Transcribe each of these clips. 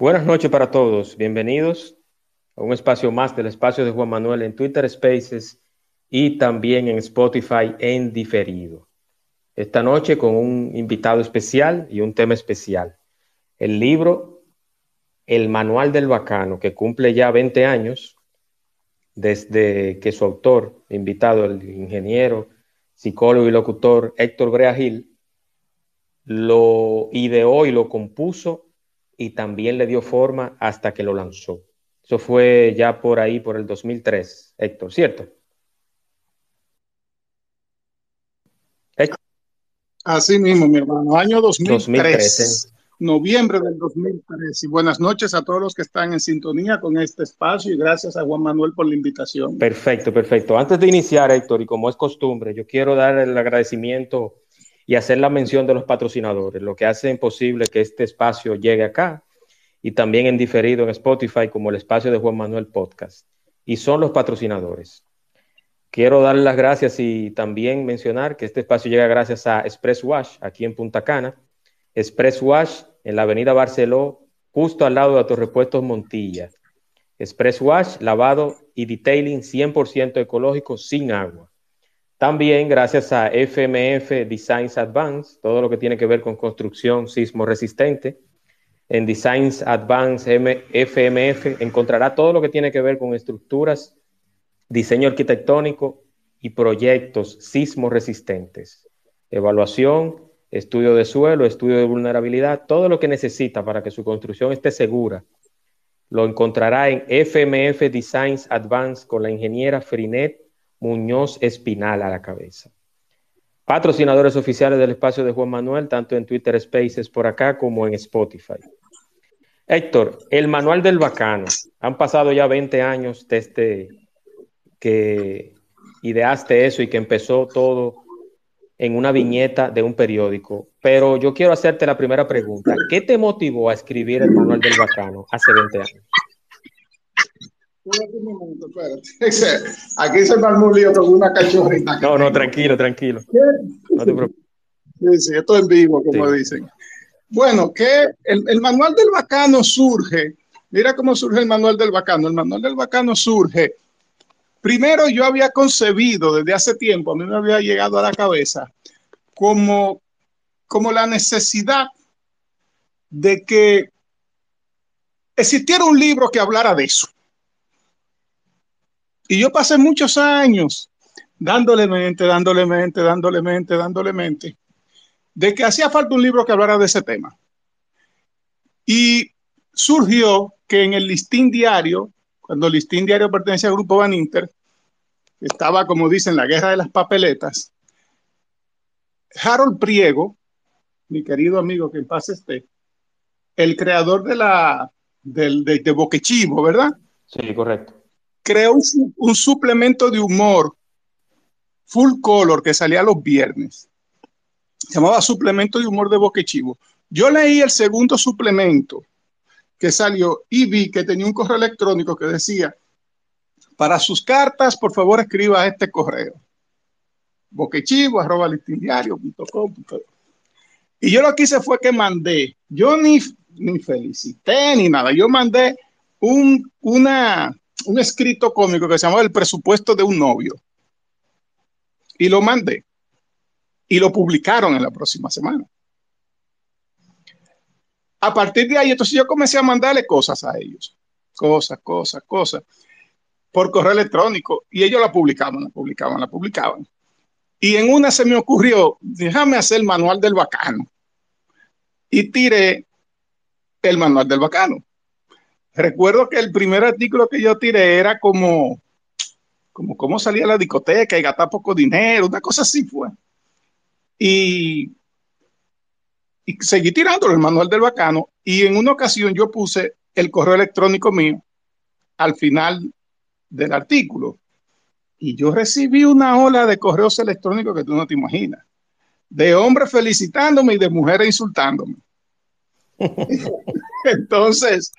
Buenas noches para todos. Bienvenidos a un espacio más del espacio de Juan Manuel en Twitter Spaces y también en Spotify en diferido. Esta noche con un invitado especial y un tema especial. El libro El Manual del Bacano, que cumple ya 20 años desde que su autor, invitado, el ingeniero, psicólogo y locutor Héctor Brea Gil, lo ideó y lo compuso y también le dio forma hasta que lo lanzó. Eso fue ya por ahí, por el 2003, Héctor, ¿cierto? Así mismo, mi hermano, año 2003, noviembre del 2003. Y buenas noches a todos los que están en sintonía con este espacio y gracias a Juan Manuel por la invitación. Perfecto, perfecto. Antes de iniciar, Héctor, y como es costumbre, yo quiero dar el agradecimiento y hacer la mención de los patrocinadores, lo que hace posible que este espacio llegue acá y también en diferido en Spotify como el espacio de Juan Manuel Podcast. Y son los patrocinadores. Quiero darle las gracias y también mencionar que este espacio llega gracias a Express Wash aquí en Punta Cana. Express Wash en la avenida Barceló, justo al lado de Torrepuestos Montilla. Express Wash, lavado y detailing 100% ecológico sin agua. También gracias a FMF Designs Advance, todo lo que tiene que ver con construcción sismo resistente. En Designs Advance FMF encontrará todo lo que tiene que ver con estructuras, diseño arquitectónico y proyectos sismo resistentes. Evaluación, estudio de suelo, estudio de vulnerabilidad, todo lo que necesita para que su construcción esté segura. Lo encontrará en FMF Designs Advance con la ingeniera Frinet Muñoz Espinal a la cabeza. Patrocinadores oficiales del espacio de Juan Manuel, tanto en Twitter Spaces por acá como en Spotify. Héctor, el manual del bacano. Han pasado ya 20 años desde que ideaste eso y que empezó todo en una viñeta de un periódico. Pero yo quiero hacerte la primera pregunta. ¿Qué te motivó a escribir el manual del bacano hace 20 años? Aquí se me armó un lío con una cachorrita. No, no, tranquilo, tranquilo. No te preocupes. Sí, sí, esto en vivo, como dicen. Bueno, que el, manual del bacano surge. Mira cómo surge el manual del bacano. El manual del bacano surge. Primero, yo había concebido desde hace tiempo, a mí me había llegado a la cabeza, como, como la necesidad de que existiera un libro que hablara de eso. Y yo pasé muchos años dándole mente, dándole mente, dándole mente, dándole mente, de que hacía falta un libro que hablara de ese tema. Y surgió que en el listín diario, cuando el listín diario pertenece al grupo Van Inter, estaba, como dicen, la guerra de las papeletas, Harold Priego, mi querido amigo que en paz esté, el creador de la del, de, de Boquechivo, ¿verdad? Sí, correcto creó un, suplemento de humor full color que salía los viernes. Se llamaba Suplemento de Humor de Boquechivo. Yo leí el segundo suplemento que salió y vi que tenía un correo electrónico que decía, para sus cartas, por favor, escriba este correo. Boquechivo, arroba Y yo lo que hice fue que mandé, yo ni, ni felicité ni nada, yo mandé un, una, un escrito cómico que se llamaba El presupuesto de un novio. Y lo mandé. Y lo publicaron en la próxima semana. A partir de ahí, entonces yo comencé a mandarle cosas a ellos. Cosas, cosas, cosas. Por correo electrónico. Y ellos la publicaban, la publicaban, la publicaban. Y en una se me ocurrió, déjame hacer el manual del bacano. Y tiré el manual del bacano. Recuerdo que el primer artículo que yo tiré era como, como cómo salía la discoteca y gastar poco dinero, una cosa así fue. Y, y seguí tirando el manual del bacano y en una ocasión yo puse el correo electrónico mío al final del artículo. Y yo recibí una ola de correos electrónicos que tú no te imaginas, de hombres felicitándome y de mujeres insultándome. Entonces,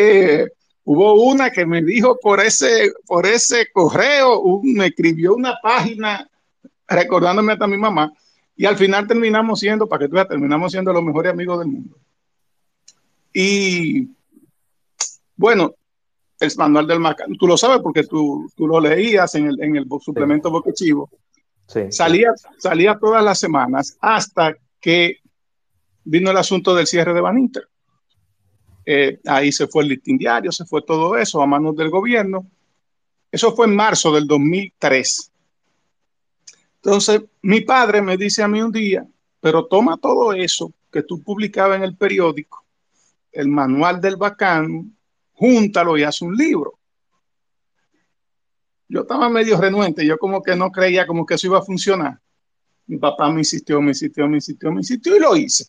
eh, hubo una que me dijo por ese, por ese correo, me escribió una página recordándome hasta mi mamá, y al final terminamos siendo, para que tú veas, terminamos siendo los mejores amigos del mundo. Y bueno, el manual del Macano, tú lo sabes porque tú, tú lo leías en el, en el suplemento sí. Boquechivo. Sí. Salía, salía todas las semanas hasta que vino el asunto del cierre de Baninter. Eh, ahí se fue el listín diario, se fue todo eso a manos del gobierno. Eso fue en marzo del 2003. Entonces, mi padre me dice a mí un día, pero toma todo eso que tú publicabas en el periódico, el manual del bacano, júntalo y haz un libro. Yo estaba medio renuente, yo como que no creía como que eso iba a funcionar. Mi papá me insistió, me insistió, me insistió, me insistió y lo hice.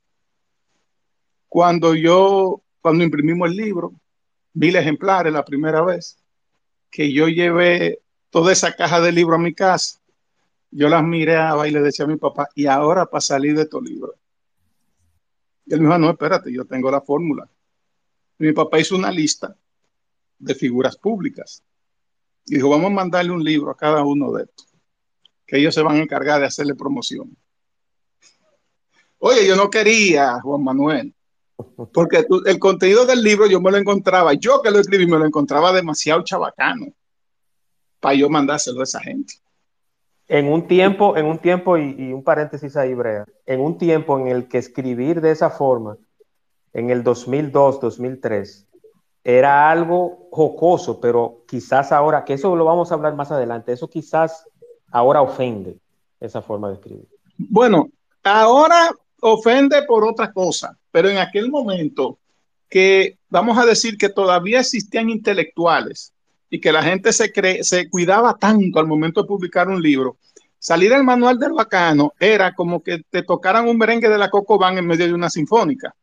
Cuando yo, cuando imprimimos el libro, mil ejemplares la primera vez, que yo llevé toda esa caja de libro a mi casa, yo las miraba y le decía a mi papá, y ahora para salir de estos libros. Y él me dijo, no, espérate, yo tengo la fórmula. Mi papá hizo una lista de figuras públicas. Y dijo, vamos a mandarle un libro a cada uno de estos, que ellos se van a encargar de hacerle promoción. Oye, yo no quería, Juan Manuel, porque tú, el contenido del libro yo me lo encontraba, yo que lo escribí me lo encontraba demasiado chabacano para yo mandárselo a esa gente. En un tiempo, en un tiempo, y, y, un paréntesis ahí, Brea, en un tiempo en el que escribir de esa forma, en el 2002, 2003, era algo jocoso, pero quizás ahora, que eso lo vamos a hablar más adelante, eso quizás ahora ofende esa forma de escribir. Bueno, ahora ofende por otra cosa, pero en aquel momento que vamos a decir que todavía existían intelectuales y que la gente se, se cuidaba tanto al momento de publicar un libro, salir el manual del bacano era como que te tocaran un merengue de la Coco Band en medio de una sinfónica.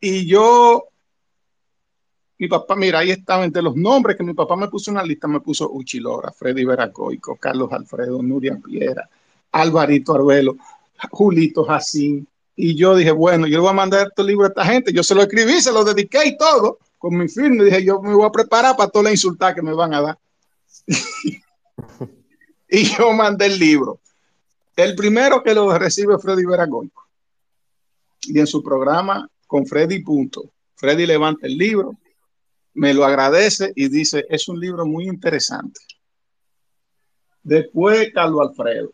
Y yo mi papá, mira, ahí estaban entre los nombres que mi papá me puso en una lista, me puso Uchilora, Freddy Veracoico, Carlos Alfredo, Nuria Piera, Alvarito Arbelo, Julito Jacín. Y yo dije, bueno, yo le voy a mandar este libro a esta gente. Yo se lo escribí, se lo dediqué y todo, con mi firma. Dije, yo me voy a preparar para toda la insultada que me van a dar. y yo mandé el libro. El primero que lo recibe Freddy Veragoico. Y en su programa con Freddy Punto, Freddy levanta el libro, me lo agradece y dice, es un libro muy interesante. Después, Carlos Alfredo,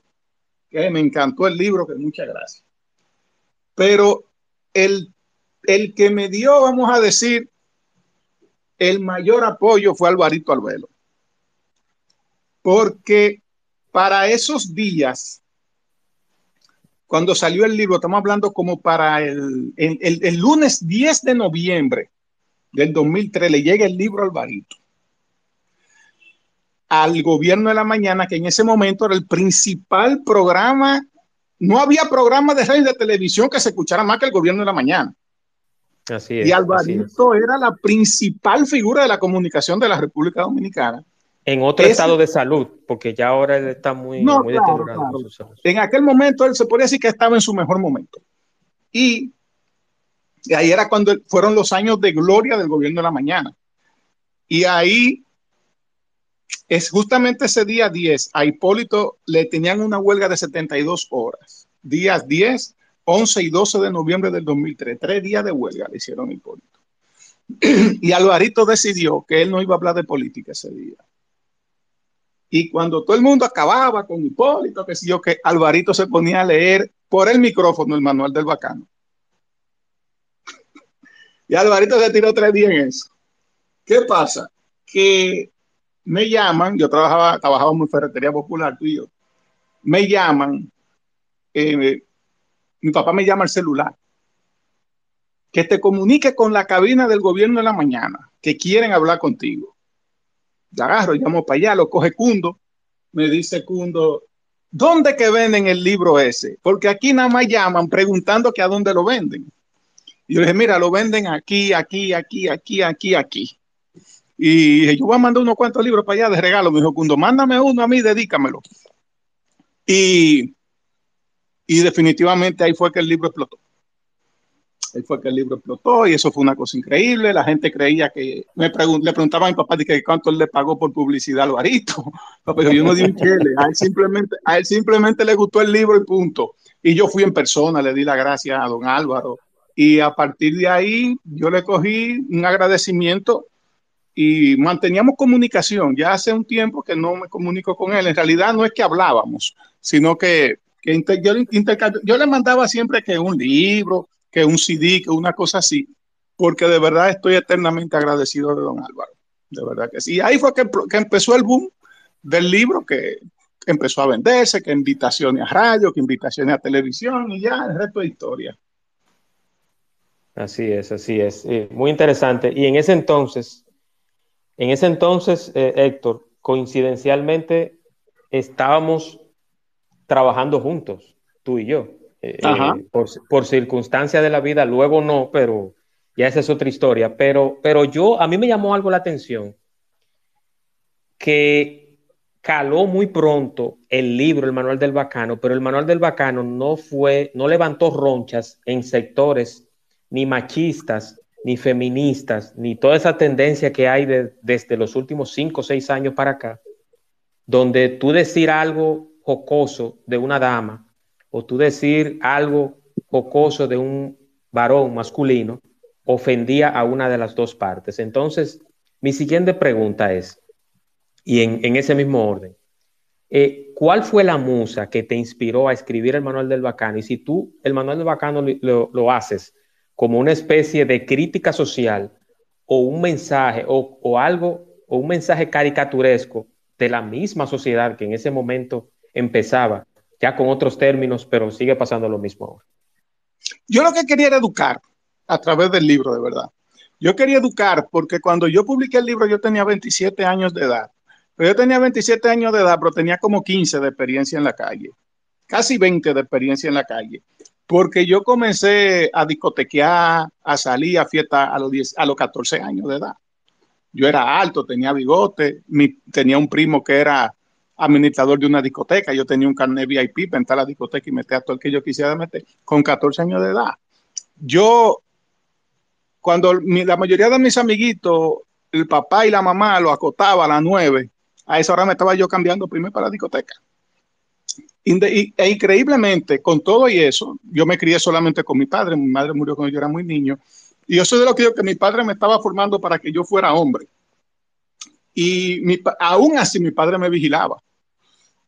que me encantó el libro, que muchas gracias. Pero el, el que me dio, vamos a decir, el mayor apoyo fue Alvarito Albelo. Porque para esos días, cuando salió el libro, estamos hablando como para el, el, el lunes 10 de noviembre del 2003 le llega el libro Alvarito al gobierno de la mañana, que en ese momento era el principal programa, no había programa de radio y de televisión que se escuchara más que el gobierno de la mañana. Así es, y Alvarito era la principal figura de la comunicación de la República Dominicana. En otro Ese, estado de salud, porque ya ahora él está muy, no, muy claro, deteriorado. Claro. En aquel momento él se podría decir que estaba en su mejor momento. Y y ahí era cuando fueron los años de gloria del gobierno de la mañana. Y ahí es justamente ese día 10, a Hipólito le tenían una huelga de 72 horas. Días 10, 11 y 12 de noviembre del 2003. Tres días de huelga le hicieron Hipólito. y Alvarito decidió que él no iba a hablar de política ese día. Y cuando todo el mundo acababa con Hipólito, que si yo, que Alvarito se ponía a leer por el micrófono el manual del bacano. Y Alvarito se tiró tres días en eso. ¿Qué pasa? Que me llaman, yo trabajaba, trabajaba en Ferretería Popular, tú y yo. Me llaman, eh, mi papá me llama al celular. Que te comunique con la cabina del gobierno de la mañana, que quieren hablar contigo. Yo agarro, llamo para allá, lo coge Cundo. Me dice Cundo, ¿dónde que venden el libro ese? Porque aquí nada más llaman preguntando que a dónde lo venden. Y yo le dije, mira, lo venden aquí, aquí, aquí, aquí, aquí, aquí. Y dije, yo voy a mandar unos cuantos libros para allá de regalo. Me dijo, cuando mándame uno a mí, dedícamelo. Y, y definitivamente ahí fue que el libro explotó. Ahí fue que el libro explotó y eso fue una cosa increíble. La gente creía que, me le preguntaba a mi papá que cuánto él le pagó por publicidad al Alvarito. Pero yo no di un chile. A él, simplemente, a él simplemente le gustó el libro y punto. Y yo fui en persona, le di la gracias a don Álvaro. Y a partir de ahí yo le cogí un agradecimiento y manteníamos comunicación. Ya hace un tiempo que no me comunico con él. En realidad no es que hablábamos, sino que, que yo, le mandaba siempre que un libro, que un CD, que una cosa así, porque de verdad estoy eternamente agradecido de don Álvaro. De verdad que sí. Y ahí fue que, que empezó el boom del libro, que, empezó a venderse, que invitaciones a radio, que invitaciones a televisión y ya el resto de historia. Así es, así es. Eh, muy interesante. Y en ese entonces, en ese entonces, eh, Héctor, coincidencialmente estábamos trabajando juntos, tú y yo. Eh, por, por circunstancias de la vida, luego no, pero ya esa es otra historia. Pero, pero yo, a mí me llamó algo la atención que caló muy pronto el libro, el manual del bacano, pero el manual del bacano no fue, no levantó ronchas en sectores ni machistas, ni feministas, ni toda esa tendencia que hay desde los últimos cinco o seis años para acá, donde tú decir algo jocoso de una dama o tú decir algo jocoso de un varón masculino ofendía a una de las dos partes. Entonces, mi siguiente pregunta es, y en, ese mismo orden. Eh, ¿Cuál fue la musa que te inspiró a escribir el Manual del Bacano? Y si tú el Manual del Bacano lo, haces como una especie de crítica social o un mensaje o, algo o un mensaje caricaturesco de la misma sociedad que en ese momento empezaba, ya con otros términos, pero sigue pasando lo mismo ahora. Yo lo que quería era educar a través del libro, de verdad. Yo quería educar porque cuando yo publiqué el libro yo tenía 27 años de edad yo tenía 27 años de edad, pero tenía como 15 de experiencia en la calle, casi 20 de experiencia en la calle, porque yo comencé a discotequear, a salir a fiesta a los, 10, a los 14 años de edad. Yo era alto, tenía bigote, tenía un primo que era administrador de una discoteca, yo tenía un carnet VIP para entrar a la discoteca y meter a todo el que yo quisiera meter, con 14 años de edad. Yo, cuando la mayoría de mis amiguitos, el papá y la mamá lo acotaba a las 9 a esa hora me estaba yo cambiando primero para la discoteca. E increíblemente, con todo y eso, yo me crié solamente con mi padre. Mi madre murió cuando yo era muy niño. Y yo soy de lo que digo que mi padre me estaba formando para que yo fuera hombre. Y aún así mi padre me vigilaba.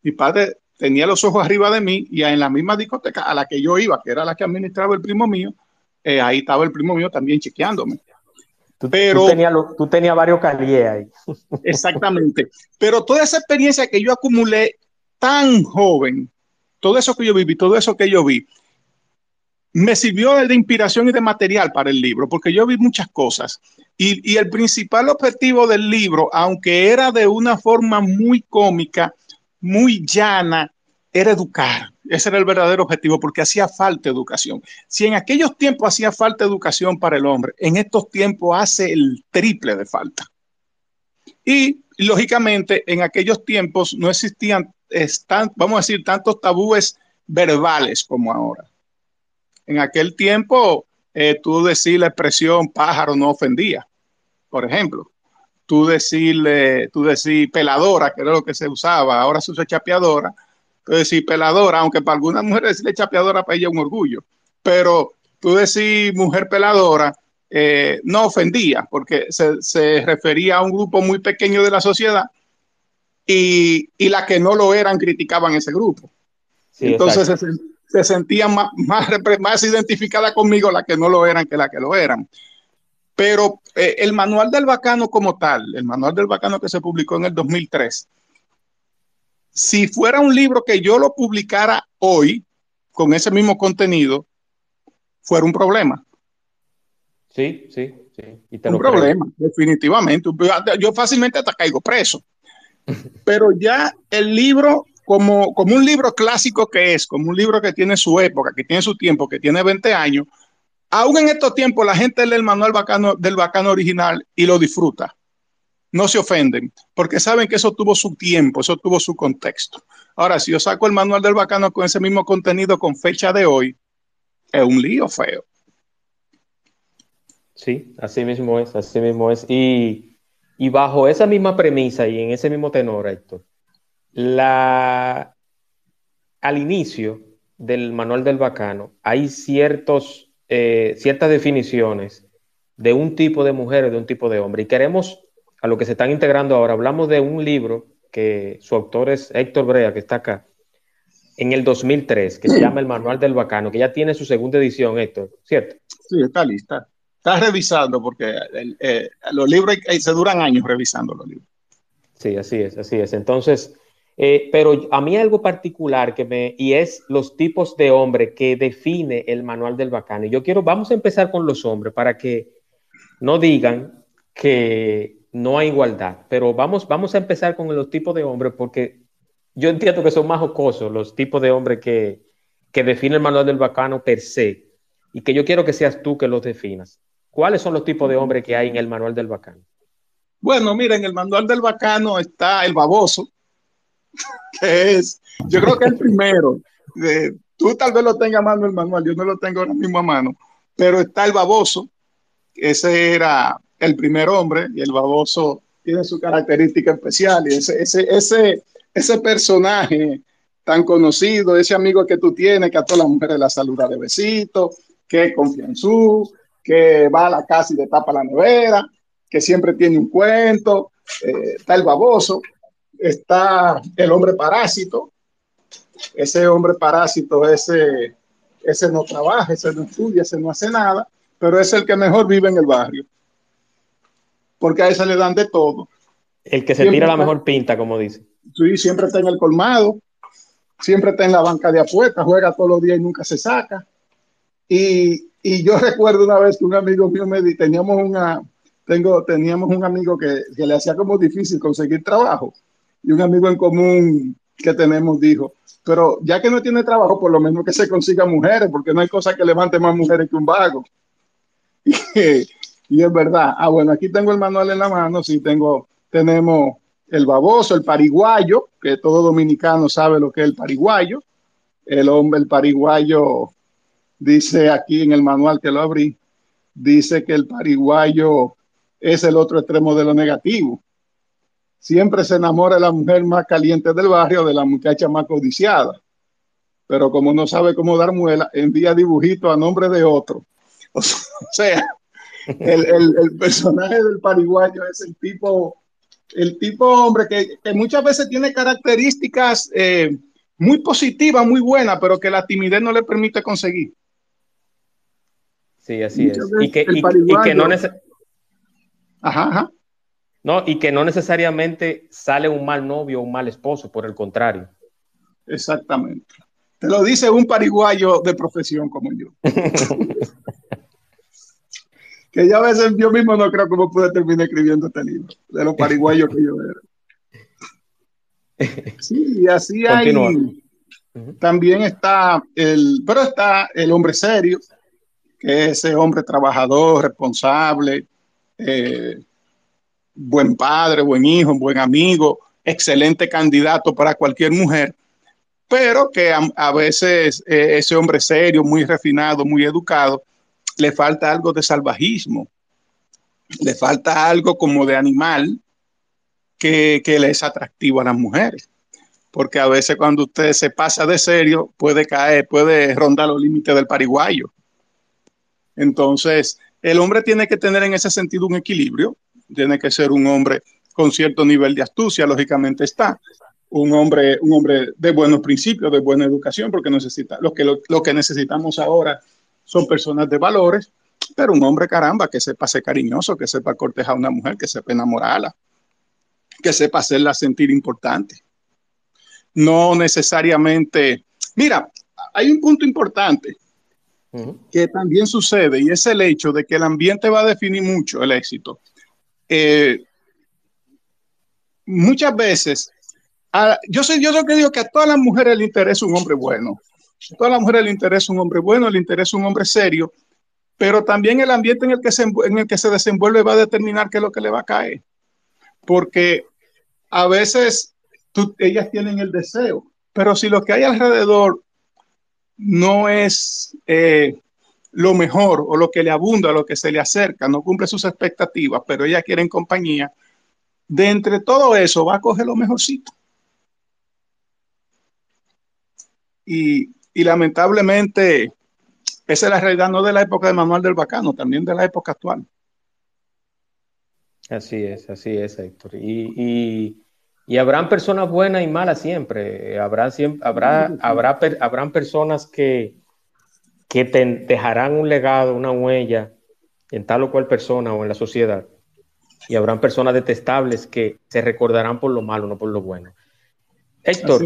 Mi padre tenía los ojos arriba de mí y en la misma discoteca a la que yo iba, que era la que administraba el primo mío, eh, ahí estaba el primo mío también chequeándome. Tú, pero, tú tenías varios caliés ahí. Exactamente. Pero toda esa experiencia que yo acumulé tan joven, todo eso que yo viví, todo eso que yo vi, me sirvió de inspiración y de material para el libro, porque yo vi muchas cosas. Y, y, el principal objetivo del libro, aunque era de una forma muy cómica, muy llana, era educar. Ese era el verdadero objetivo, porque hacía falta educación. Si en aquellos tiempos hacía falta educación para el hombre, en estos tiempos hace el triple de falta. Y lógicamente, en aquellos tiempos no existían, vamos a decir, tantos tabúes verbales como ahora. En aquel tiempo, eh, tú decir la expresión pájaro no ofendía, por ejemplo. Tú decirle, tú decir peladora, que era lo que se usaba, ahora se usa chapeadora tú decís peladora, aunque para algunas mujeres decirle chapeadora para ella es un orgullo, pero tú decís mujer peladora, eh, no ofendía, porque se, refería a un grupo muy pequeño de la sociedad y, y las que no lo eran criticaban ese grupo. Entonces se, se, sentían más, más, más identificada conmigo las que no lo eran que las que lo eran. Pero eh, el manual del bacano como tal, el manual del bacano que se publicó en el 2003, si fuera un libro que yo lo publicara hoy con ese mismo contenido, fuera un problema. Sí, sí, sí. un problema, definitivamente. Yo fácilmente hasta caigo preso. Pero ya el libro, como, como un libro clásico que es, como un libro que tiene su época, que tiene su tiempo, que tiene 20 años, aún en estos tiempos la gente lee el manual bacano, del bacano original y lo disfruta. no se ofenden, porque saben que eso tuvo su tiempo, eso tuvo su contexto. Ahora, si yo saco el manual del bacano con ese mismo contenido con fecha de hoy, es un lío feo. Sí, así mismo es, así mismo es. Y, y bajo esa misma premisa y en ese mismo tenor, Héctor, al inicio del manual del bacano hay ciertos, eh, ciertas definiciones de un tipo de mujer o de un tipo de hombre. Y queremos, a lo que se están integrando ahora, hablamos de un libro que su autor es Héctor Brea, que está acá, en el 2003, que se llama El Manual del Bacano, que ya tiene su segunda edición, Héctor, ¿cierto? Sí, está lista. Está revisando porque eh, los libros se duran años revisando los libros. Sí, así es, así es. Entonces, eh, pero a mí algo particular que me, y es los tipos de hombre que define el manual del bacano. Yo quiero, vamos a empezar con los hombres para que no digan que no hay igualdad, pero vamos, vamos a empezar con los tipos de hombres porque yo entiendo que son más jocosos los tipos de hombres que, que define el manual del bacano per se y que yo quiero que seas tú que los definas. ¿Cuáles son los tipos de hombres que hay en el manual del bacano? Bueno, mira, en el manual del bacano está el baboso, que es, yo creo que el primero. tú tal vez lo tengas a mano el manual, yo no lo tengo ahora mismo a mano, pero está el baboso, ese era el primer hombre, y el baboso tiene su característica especial, y ese, ese, ese, ese personaje tan conocido, ese amigo que tú tienes, que a todas las mujeres la saluda de besito, que en su, que va a la casa y le tapa la nevera, que siempre tiene un cuento, eh, está el baboso, está el hombre parásito. Ese hombre parásito, ese, ese no trabaja, ese no estudia, ese no hace nada, pero es el que mejor vive en el barrio. Porque a ese le dan de todo. El que se tira la mejor pinta, como dice. Sí, siempre está en el colmado, siempre está en la banca de apuestas, juega todos los días y nunca se saca. Y, y yo recuerdo una vez que un amigo mío me dijo, teníamos una, tengo, teníamos un amigo que, que le hacía como difícil conseguir trabajo y un amigo en común que tenemos dijo, pero ya que no tiene trabajo, por lo menos que se consiga mujeres, porque no hay cosa que levante más mujeres que un vago. Y, es verdad. Ah, bueno, aquí tengo el manual en la mano, sí tengo, tenemos el baboso, el pariguayo, que todo dominicano sabe lo que es el pariguayo. El hombre, el pariguayo, dice aquí en el manual que lo abrí, dice que el pariguayo es el otro extremo de lo negativo siempre se enamora de la mujer más caliente del barrio, de la muchacha más codiciada. Pero como no sabe cómo dar muela, envía dibujitos a nombre de otro. O sea, el, personaje del pariguayo es el tipo, el tipo hombre que, muchas veces tiene características eh, muy positivas, muy buenas, pero que la timidez no le permite conseguir. Sí, así es. Y que, no necesita. Ajá, ajá. No, y que no necesariamente sale un mal novio o un mal esposo, por el contrario. Exactamente. Te lo dice un pariguayo de profesión como yo. que yo a veces yo mismo no creo cómo pude terminar escribiendo este libro, de los pariguayos que yo era. Sí, y así hay. También está el, pero está el hombre serio, que es ese hombre trabajador, responsable, eh, buen padre, buen hijo, buen amigo, excelente candidato para cualquier mujer, pero que a, veces eh, ese hombre serio, muy refinado, muy educado, le falta algo de salvajismo, le falta algo como de animal que, que le es atractivo a las mujeres. Porque a veces cuando usted se pasa de serio, puede caer, puede rondar los límites del pariguayo. Entonces, el hombre tiene que tener en ese sentido un equilibrio tiene que ser un hombre con cierto nivel de astucia, lógicamente está. Un hombre, un hombre de buenos principios, de buena educación, porque necesita, lo que, lo, que necesitamos ahora son personas de valores, pero un hombre, caramba, que sepa ser cariñoso, que sepa cortejar a una mujer, que sepa enamorarla, que sepa hacerla sentir importante. No necesariamente. Mira, hay un punto importante que también sucede y es el hecho de que el ambiente va a definir mucho el éxito. Eh, muchas veces, yo soy yo lo que digo que a todas las mujeres le interesa un hombre bueno. A todas las mujeres le interesa un hombre bueno, le interesa un hombre serio, pero también el ambiente en el que se, en el que se desenvuelve va a determinar qué es lo que le va a caer. porque a veces ellas tienen el deseo, pero si lo que hay alrededor no es eh, lo mejor o lo que le abunda, lo que se le acerca, no cumple sus expectativas, pero ella quiere en compañía, de entre todo eso va a coger lo mejorcito. Y, y lamentablemente, esa es la realidad no de la época de Manuel del Bacano, también de la época actual. Así es, así es, Héctor. Y, y, habrán personas buenas y malas siempre. Habrá, siempre, habrá, habrá, habrán personas que, que te dejarán un legado, una huella en tal o cual persona o en la sociedad. Y habrán personas detestables que se recordarán por lo malo, no por lo bueno. Héctor,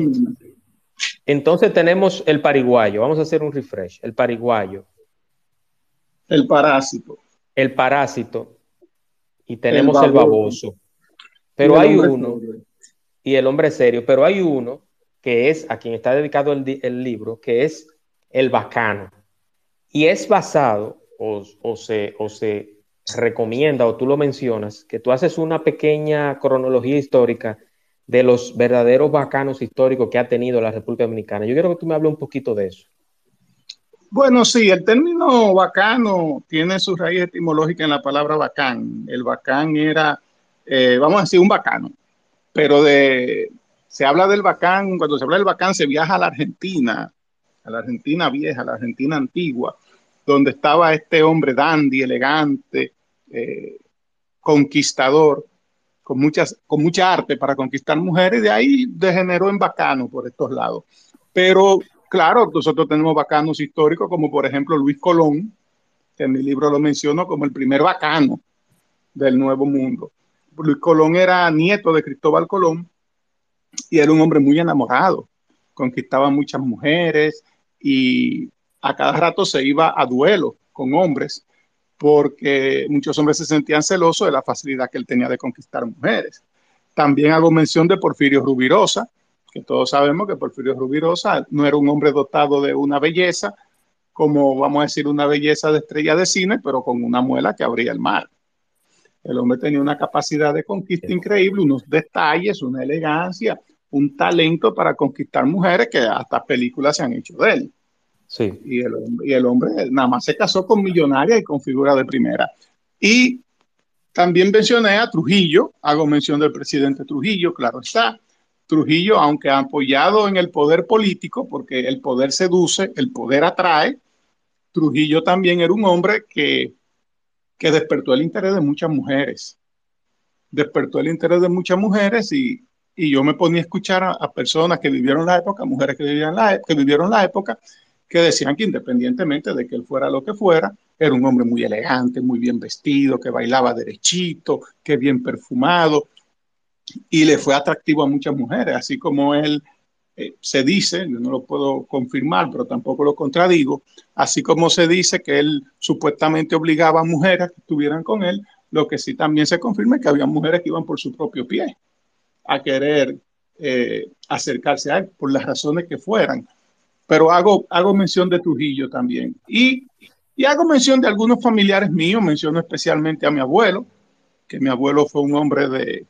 entonces tenemos el pariguayo. Vamos a hacer un refresh. El pariguayo. El parásito. El parásito. Y tenemos el baboso. Pero hay uno, y el hombre serio, pero hay uno que es a quien está dedicado el, libro, que es el bacano. Y es basado, o, se, o se recomienda, o tú lo mencionas, que tú haces una pequeña cronología histórica de los verdaderos bacanos históricos que ha tenido la República Dominicana. Yo quiero que tú me hables un poquito de eso. Bueno, sí, el término bacano tiene su raíz etimológica en la palabra bacán. El bacán era, eh, vamos a decir, un bacano, pero se habla del bacán, cuando se habla del bacán se viaja a la Argentina, a la Argentina vieja, a la Argentina antigua, donde estaba este hombre dandy, elegante, eh, conquistador, con, muchas, con mucha arte para conquistar mujeres, de ahí degeneró en bacano por estos lados. Pero claro, nosotros tenemos bacanos históricos, como por ejemplo Luis Colón, que en mi libro lo menciono como el primer bacano del Nuevo Mundo. Luis Colón era nieto de Cristóbal Colón y era un hombre muy enamorado, conquistaba muchas mujeres y a cada rato se iba a duelo con hombres porque muchos hombres se sentían celosos de la facilidad que él tenía de conquistar mujeres. También hago mención de Porfirio Rubirosa, que todos sabemos que Porfirio Rubirosa no era un hombre dotado de una belleza, como vamos a decir una belleza de estrella de cine, pero con una muela que abría el mar. El hombre tenía una capacidad de conquista increíble, unos detalles, una elegancia, un talento para conquistar mujeres que hasta películas se han hecho de él. Sí. Y el, y el hombre nada más se casó con millonaria y con figura de primera. Y también mencioné a Trujillo, hago mención del presidente Trujillo, claro está. Trujillo, aunque ha apoyado en el poder político, porque el poder seduce, el poder atrae, Trujillo también era un hombre que, que despertó el interés de muchas mujeres. Despertó el interés de muchas mujeres y, y yo me ponía a escuchar a, personas que vivieron la época, mujeres que, vivían la, que vivieron la época, que decían que independientemente de que él fuera lo que fuera, era un hombre muy elegante, muy bien vestido, que bailaba derechito, que bien perfumado, y le fue atractivo a muchas mujeres, así como él eh, se dice, yo no lo puedo confirmar, pero tampoco lo contradigo, así como se dice que él supuestamente obligaba a mujeres que estuvieran con él, lo que sí también se confirma es que había mujeres que iban por su propio pie a querer eh, acercarse a él por las razones que fueran pero hago, hago mención de Trujillo también. Y, y hago mención de algunos familiares míos, menciono especialmente a mi abuelo, que mi abuelo fue un hombre de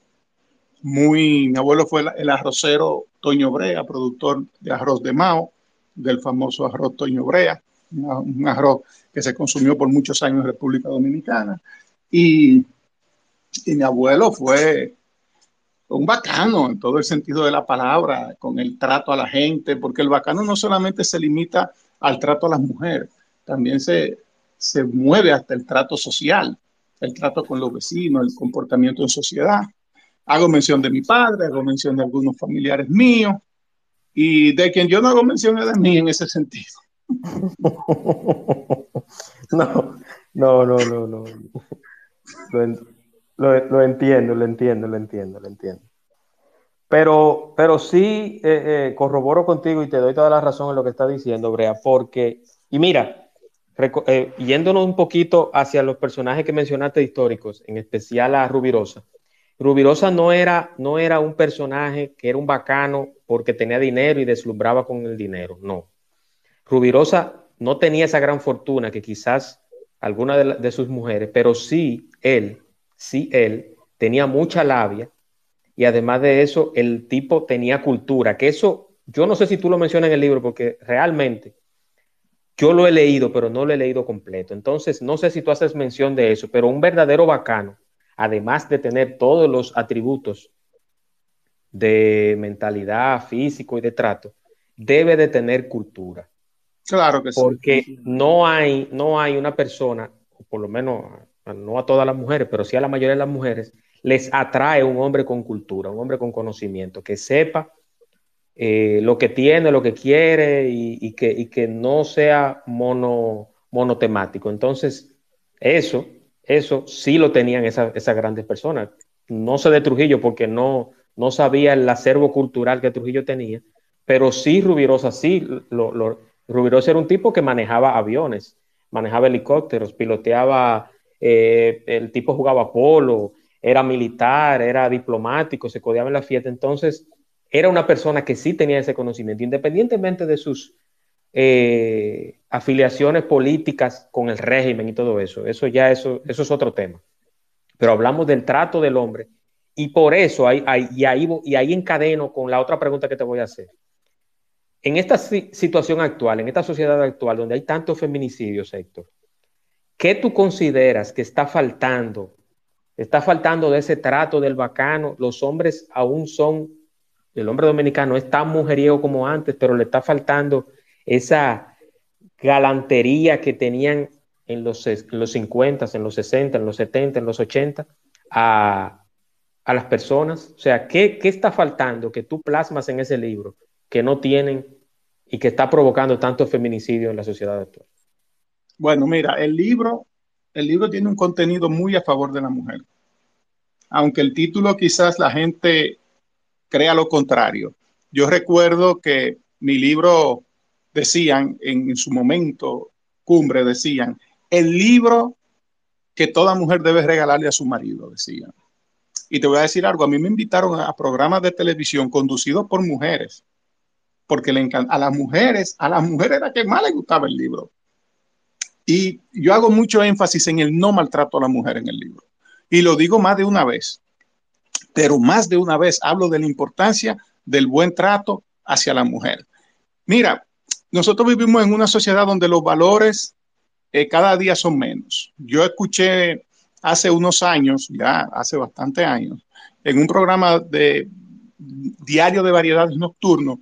muy, mi abuelo fue el, arrocero Toño Brea, productor de arroz de Mao, del famoso arroz Toño Brea, un arroz que se consumió por muchos años en República Dominicana. Y, y mi abuelo fue un bacano en todo el sentido de la palabra, con el trato a la gente, porque el bacano no solamente se limita al trato a las mujeres, también se, se mueve hasta el trato social, el trato con los vecinos, el comportamiento en sociedad. Hago mención de mi padre, hago mención de algunos familiares míos, y de quien yo no hago mención es de mí en ese sentido. No, no, no, no, no. Lo, entiendo, lo entiendo, lo entiendo, lo entiendo. Pero, pero sí eh, eh, corroboro contigo y te doy toda la razón en lo que estás diciendo, Brea, porque, y mira, eh, yéndonos un poquito hacia los personajes que mencionaste históricos, en especial a Rubirosa. Rubirosa no era, no era un personaje que era un bacano porque tenía dinero y deslumbraba con el dinero, no. Rubirosa no tenía esa gran fortuna que quizás alguna de sus mujeres, pero sí él sí él tenía mucha labia y además de eso, el tipo tenía cultura, que eso, yo no sé si tú lo mencionas en el libro, porque realmente yo lo he leído, pero no lo he leído completo. Entonces, no sé si tú haces mención de eso, pero un verdadero bacano, además de tener todos los atributos de mentalidad, físico y de trato, debe de tener cultura. Claro que sí. Porque no hay, no hay una persona, por lo menos no a todas las mujeres, pero sí a la mayoría de las mujeres, les atrae un hombre con cultura, un hombre con conocimiento, que sepa eh, lo que tiene, lo que quiere y, que, que, no sea mono, monotemático. Entonces, eso, eso sí lo tenían esas grandes personas. No sé de Trujillo porque no, no sabía el acervo cultural que Trujillo tenía, pero sí Rubirosa, sí, Rubirosa era un tipo que manejaba aviones, manejaba helicópteros, piloteaba, eh, el tipo jugaba polo, era militar, era diplomático, se codeaba en la fiesta, entonces era una persona que sí tenía ese conocimiento, independientemente de sus eh, afiliaciones políticas con el régimen y todo eso, eso ya eso, eso es otro tema. Pero hablamos del trato del hombre y por eso, hay, y, ahí, y ahí encadeno con la otra pregunta que te voy a hacer. En esta situación actual, en esta sociedad actual, donde hay tantos feminicidios, Héctor, ¿qué tú consideras que está faltando? Está faltando de ese trato del bacano. Los hombres aún son, el hombre dominicano es tan mujeriego como antes, pero le está faltando esa galantería que tenían en los, en los 50, en los 60, en los 70, en los 80, a, a las personas? O sea, ¿qué, está faltando que tú plasmas en ese libro que no tienen y que está provocando tanto feminicidio en la sociedad actual? Bueno, mira, el libro, el libro tiene un contenido muy a favor de la mujer. Aunque el título quizás la gente crea lo contrario. Yo recuerdo que mi libro decían en, su momento cumbre, decían, el libro que toda mujer debe regalarle a su marido, decían. Y te voy a decir algo, a mí me invitaron a programas de televisión conducidos por mujeres, porque le a las mujeres, a las mujeres era que más les gustaba el libro. Y yo hago mucho énfasis en el no maltrato a la mujer en el libro. Y lo digo más de una vez, pero más de una vez hablo de la importancia del buen trato hacia la mujer. Mira, nosotros vivimos en una sociedad donde los valores eh, cada día son menos. Yo escuché hace unos años, ya hace bastante años, en un programa de diario de variedades nocturno,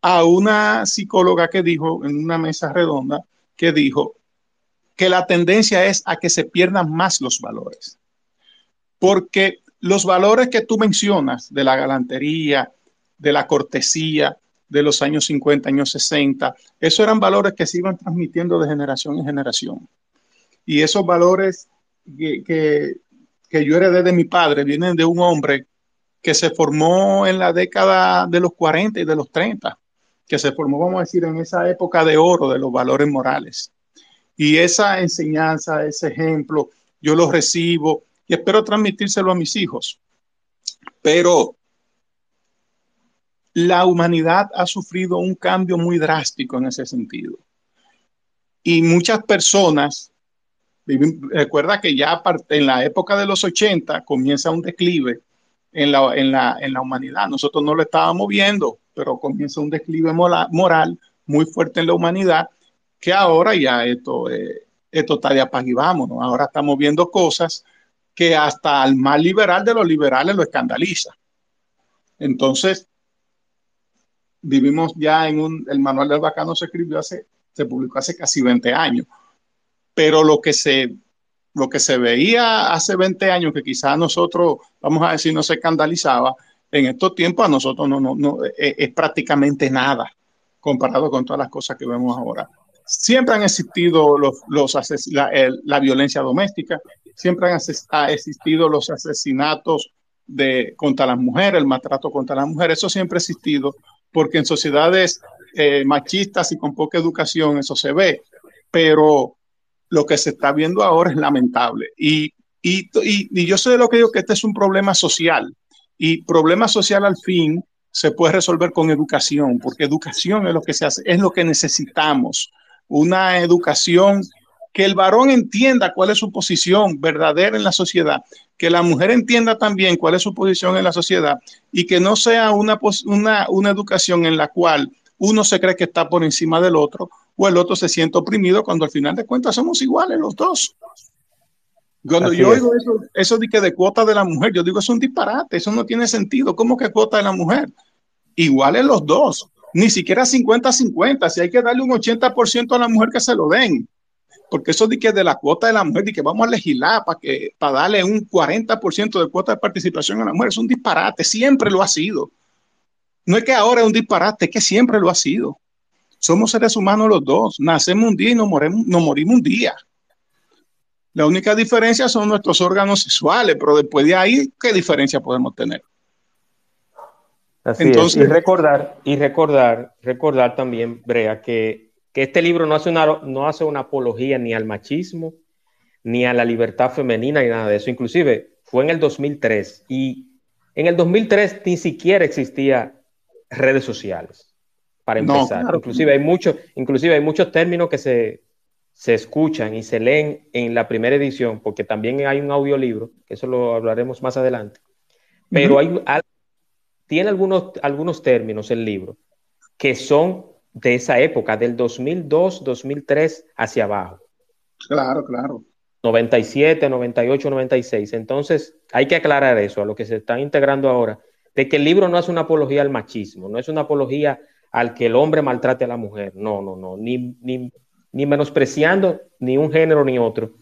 a una psicóloga que dijo en una mesa redonda, que dijo que la tendencia es a que se pierdan más los valores. Porque los valores que tú mencionas de la galantería, de la cortesía, de los años 50, años 60, esos eran valores que se iban transmitiendo de generación en generación. Y esos valores que, yo heredé de mi padre vienen de un hombre que se formó en la década de los 40 y de los 30, que se formó, vamos a decir, en esa época de oro de los valores morales. Y esa enseñanza, ese ejemplo, yo lo recibo y espero transmitírselo a mis hijos. Pero la humanidad ha sufrido un cambio muy drástico en ese sentido. Y muchas personas Recuerda que ya en la época de los 80 comienza un declive en la, en la, en la humanidad. Nosotros no lo estábamos viendo, pero comienza un declive moral muy fuerte en la humanidad, que ahora ya esto, eh, esto de apag Ahora estamos viendo cosas que hasta el más liberal de los liberales lo escandaliza. Entonces, vivimos ya en un, el manual del bacano se escribió hace, se publicó hace casi 20 años pero lo que se, lo que se veía hace 20 años, que quizás nosotros, vamos a decir, no se escandalizaba, en estos tiempos a nosotros no, no, no es, es, prácticamente nada comparado con todas las cosas que vemos ahora. Siempre han existido los, los la, la, violencia doméstica, siempre han ha existido los asesinatos de, contra las mujeres, el maltrato contra las mujeres, eso siempre ha existido, porque en sociedades eh, machistas y con poca educación eso se ve, pero lo que se está viendo ahora es lamentable. Y, y, y, yo sé de lo que digo, que este es un problema social. Y problema social al fin se puede resolver con educación, porque educación es lo que se hace, es lo que necesitamos. Una educación que el varón entienda cuál es su posición verdadera en la sociedad, que la mujer entienda también cuál es su posición en la sociedad y que no sea una, una, una educación en la cual uno se cree que está por encima del otro o el otro se siente oprimido cuando al final de cuentas somos iguales los dos. Cuando yo oigo eso, eso de que de cuota de la mujer, yo digo, es un disparate, eso no tiene sentido. ¿Cómo que cuota de la mujer? Iguales los dos, ni siquiera 50-50, si hay que darle un 80% a la mujer que se lo den. Porque eso de que de la cuota de la mujer, de que vamos a legislar para que para darle un 40% de cuota de participación a la mujer, es un disparate, siempre lo ha sido. No es que ahora es un disparate, es que siempre lo ha sido. Somos seres humanos los dos, nacemos un día y nos morimos, nos morimos un día. La única diferencia son nuestros órganos sexuales, pero después de ahí, ¿qué diferencia podemos tener? Así Entonces, es. Y recordar, y recordar, recordar también, Brea, que, que, este libro no hace, una, no hace una apología ni al machismo, ni a la libertad femenina, ni nada de eso. Inclusive fue en el 2003 y en el 2003 ni siquiera existía redes sociales para empezar. inclusive, hay muchos, inclusive hay muchos términos que se, se escuchan y se leen en la primera edición, porque también hay un audiolibro, que eso lo hablaremos más adelante, pero hay, tiene algunos, algunos términos el libro que son de esa época, del 2002, 2003 hacia abajo. Claro, claro. 97, 98, 96. Entonces, hay que aclarar eso a lo que se están integrando ahora, de que el libro no es una apología al machismo, no es una apología al que el hombre maltrate a la mujer, no, no, no, ni, ni ni menospreciando ni un género ni otro.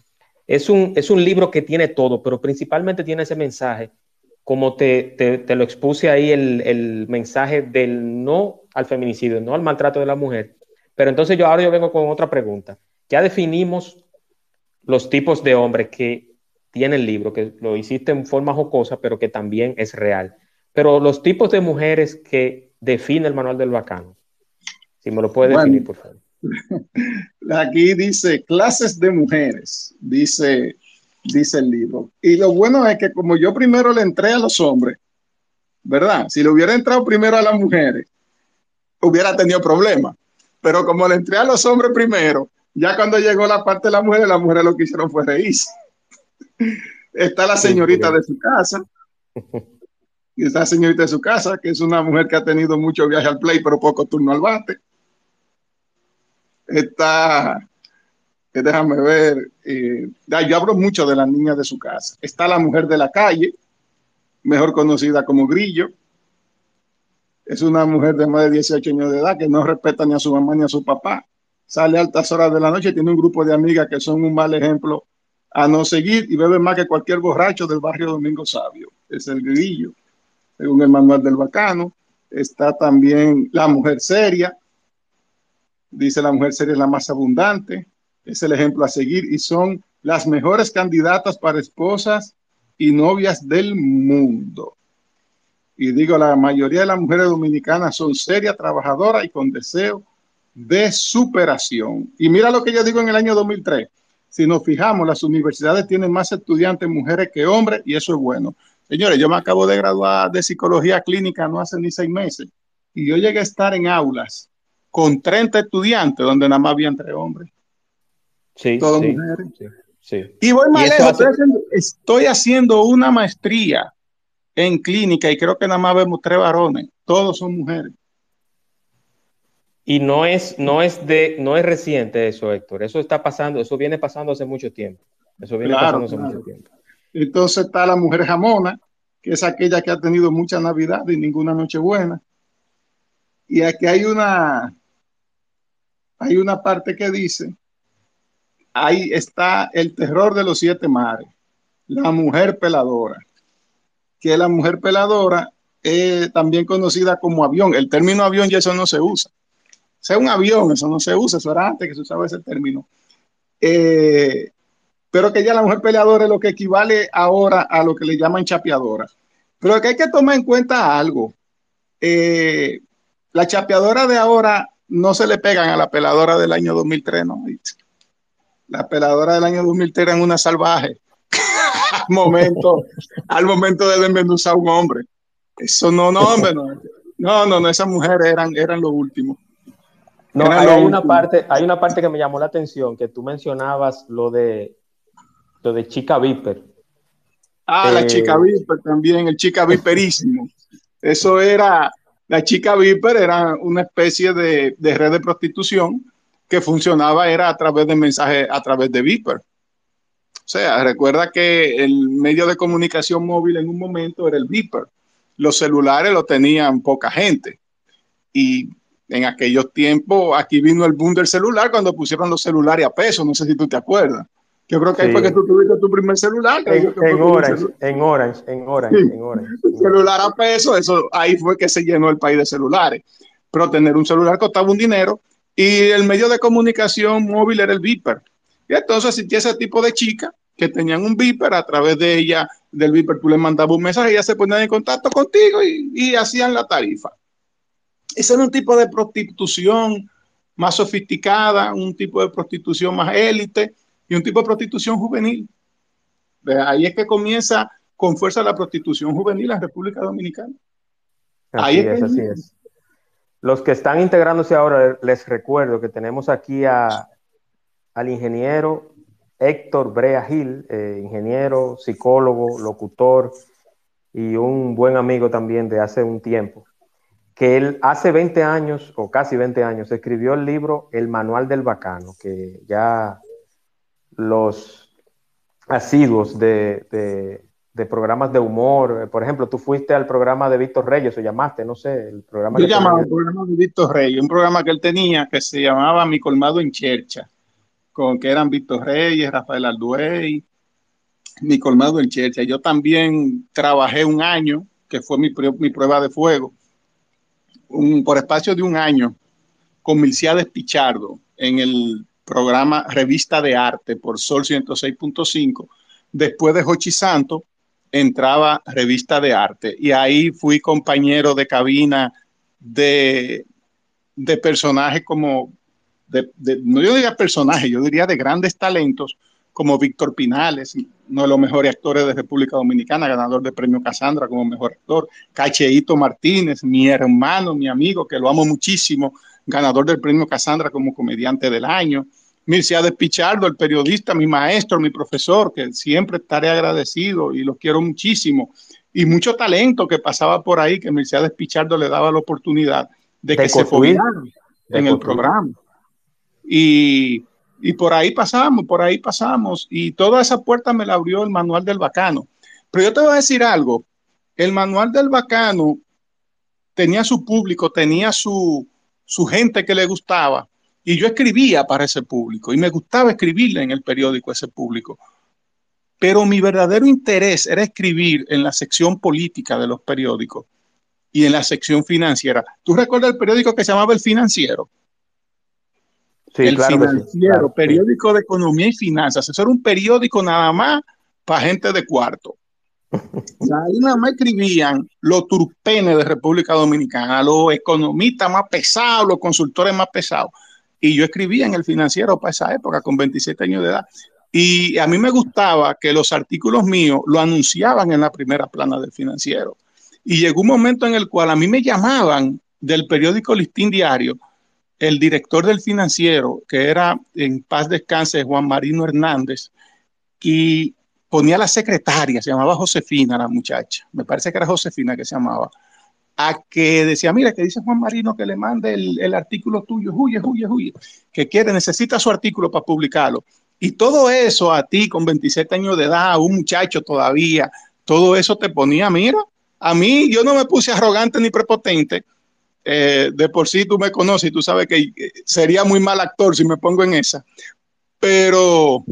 Es un, es un libro que tiene todo, pero principalmente tiene ese mensaje, como te, te, lo expuse ahí, el, el, mensaje del no al feminicidio, no al maltrato de la mujer. Pero entonces yo ahora yo vengo con otra pregunta. Ya definimos los tipos de hombres que tiene el libro, que lo hiciste en forma jocosa, pero que también es real. Pero los tipos de mujeres que define el manual del bacano. Si me lo puede definir, por favor. Aquí dice clases de mujeres, dice, dice el libro. Y lo bueno es que como yo primero le entré a los hombres, ¿verdad? Si le hubiera entrado primero a las mujeres, hubiera tenido problemas. Pero como le entré a los hombres primero, ya cuando llegó la parte de las mujeres, las mujeres lo que hicieron fue reírse. Está la señorita de su casa. Y está la señorita de su casa, que es una mujer que ha tenido mucho viaje al play, pero poco turno al bate está, déjame ver, eh, yo hablo mucho de las niñas de su casa. Está la mujer de la calle, mejor conocida como Grillo. Es una mujer de más de 18 años de edad que no respeta ni a su mamá ni a su papá. Sale a altas horas de la noche, tiene un grupo de amigas que son un mal ejemplo a no seguir y bebe más que cualquier borracho del barrio Domingo Sabio. Es el grillo, según el manual del bacano. Está también la mujer seria, dice la mujer seria es la más abundante, es el ejemplo a seguir y son las mejores candidatas para esposas y novias del mundo. Y digo, la mayoría de las mujeres dominicanas son serias, trabajadoras y con deseo de superación. Y mira lo que yo digo en el año 2003. Si nos fijamos, las universidades tienen más estudiantes mujeres que hombres y eso es bueno. Señores, yo me acabo de graduar de psicología clínica no hace ni seis meses y yo llegué a estar en aulas con 30 estudiantes, donde nada más había entre hombres. Sí, Todas mujeres. Sí, Y voy más lejos, estoy, haciendo, una maestría en clínica y creo que nada más vemos tres varones, todos son mujeres. Y no es, no es de, no es reciente eso, Héctor. Eso está pasando, eso viene pasando hace mucho tiempo. Eso viene pasando hace mucho tiempo. Entonces está la mujer jamona, que es aquella que ha tenido mucha Navidad y ninguna Nochebuena. Y aquí hay una, hay una parte que dice, ahí está el terror de los siete mares, la mujer peladora, que la mujer peladora es también conocida como avión. El término avión ya eso no se usa. Sea, un avión, eso no se usa, eso era antes que se usaba ese término. Eh, pero que ya la mujer peleadora es lo que equivale ahora a lo que le llaman chapeadora. Pero que hay que tomar en cuenta algo. Eh, la chapeadora de ahora no se le pegan a la peladora del año 2003, ¿no? La peladora del año 2003 era una salvaje. al, momento, al momento de desmenuzar a un hombre. Eso no, no, hombre, no. No, no, no esas mujeres eran, eran lo último. No, hay, una parte, hay una parte que me llamó la atención, que tú mencionabas lo de lo de Chica Viper. Ah, la eh, Chica Viper también, el Chica Viperísimo. Eso era, la Chica Viper era una especie de, de red de prostitución que funcionaba era a través de mensajes, a través de Viper. O sea, recuerda que el medio de comunicación móvil en un momento era el Viper. Los celulares lo tenían poca gente. Y en aquellos tiempos, aquí vino el boom del celular cuando pusieron los celulares a peso. No sé si tú te acuerdas. Yo creo que ahí fue que tú tuviste tu primer celular. En, Orange, en, Orange, en Orange, en Orange, celular a peso, eso ahí fue que se llenó el país de celulares. Pero tener un celular costaba un dinero y el medio de comunicación móvil era el Viper. Y entonces existía ese tipo de chicas que tenían un Viper, a través de ella, del Viper, tú le mandabas un mensaje y ella se ponía en contacto contigo y, hacían la tarifa. Ese era un tipo de prostitución más sofisticada, un tipo de prostitución más élite y un tipo de prostitución juvenil. ahí es que comienza con fuerza la prostitución juvenil en República Dominicana. ahí es, así es. Los que están integrándose ahora, les recuerdo que tenemos aquí al ingeniero Héctor Brea Gil, eh, ingeniero, psicólogo, locutor y un buen amigo también de hace un tiempo, que él hace 20 años o casi 20 años escribió el libro El Manual del Bacano, que ya los asiduos de, programas de humor, eh, por ejemplo, tú fuiste al programa de Víctor Reyes o llamaste, no sé, el programa. Yo llamaba el programa de Víctor Reyes, un programa que él tenía que se llamaba Mi Colmado en Chercha con que eran Víctor Reyes, Rafael Alduey, mi colmado en Chercha. Yo también trabajé un año, que fue mi, prueba de fuego, por espacio de un año, con Milciades Pichardo en el programa Revista de Arte por Sol 106.5. Después de Jochi Santo, entraba Revista de Arte. Y ahí fui compañero de cabina de, de personajes como no yo diría personajes, yo diría de grandes talentos como Víctor Pinales, uno de los mejores actores de República Dominicana, ganador del premio Casandra como mejor actor, Cacheito Martínez, mi hermano, mi amigo, que lo amo muchísimo, ganador del premio Casandra como comediante del año, de Pichardo, el periodista, mi maestro, mi profesor, que siempre estaré agradecido y lo quiero muchísimo, y mucho talento que pasaba por ahí, que de Pichardo le daba la oportunidad de, que se fuera en el programa. Y, por ahí pasamos, por ahí pasamos. Y toda esa puerta me la abrió el manual del bacano. Pero yo te voy a decir algo. El manual del bacano tenía su público, tenía su, su gente que le gustaba. Y yo escribía para ese público y me gustaba escribirle en el periódico a ese público. Pero mi verdadero interés era escribir en la sección política de los periódicos y en la sección financiera. ¿Tú recuerdas el periódico que se llamaba El Financiero? el financiero, periódico de economía y finanzas. Eso era un periódico nada más para gente de cuarto. Ahí nada más escribían los turpenes de República Dominicana, los economistas más pesados, los consultores más pesados. Y yo escribía en el financiero para esa época, con 27 años de edad. Y a mí me gustaba que los artículos míos lo anunciaban en la primera plana del financiero. Y llegó un momento en el cual a mí me llamaban del periódico Listín Diario el director del financiero, que era en paz descanse Juan Marino Hernández, y ponía la secretaria, se llamaba Josefina la muchacha, me parece que era Josefina que se llamaba, a que decía, mira, que dice Juan Marino que le mande el, artículo tuyo, huye, huye, huye, que quiere, necesita su artículo para publicarlo. Y todo eso a ti con 27 años de edad, un muchacho todavía, todo eso te ponía, mira, a mí yo no me puse arrogante ni prepotente, eh, de por sí tú me conoces y tú sabes que eh, sería muy mal actor si me pongo en esa, pero,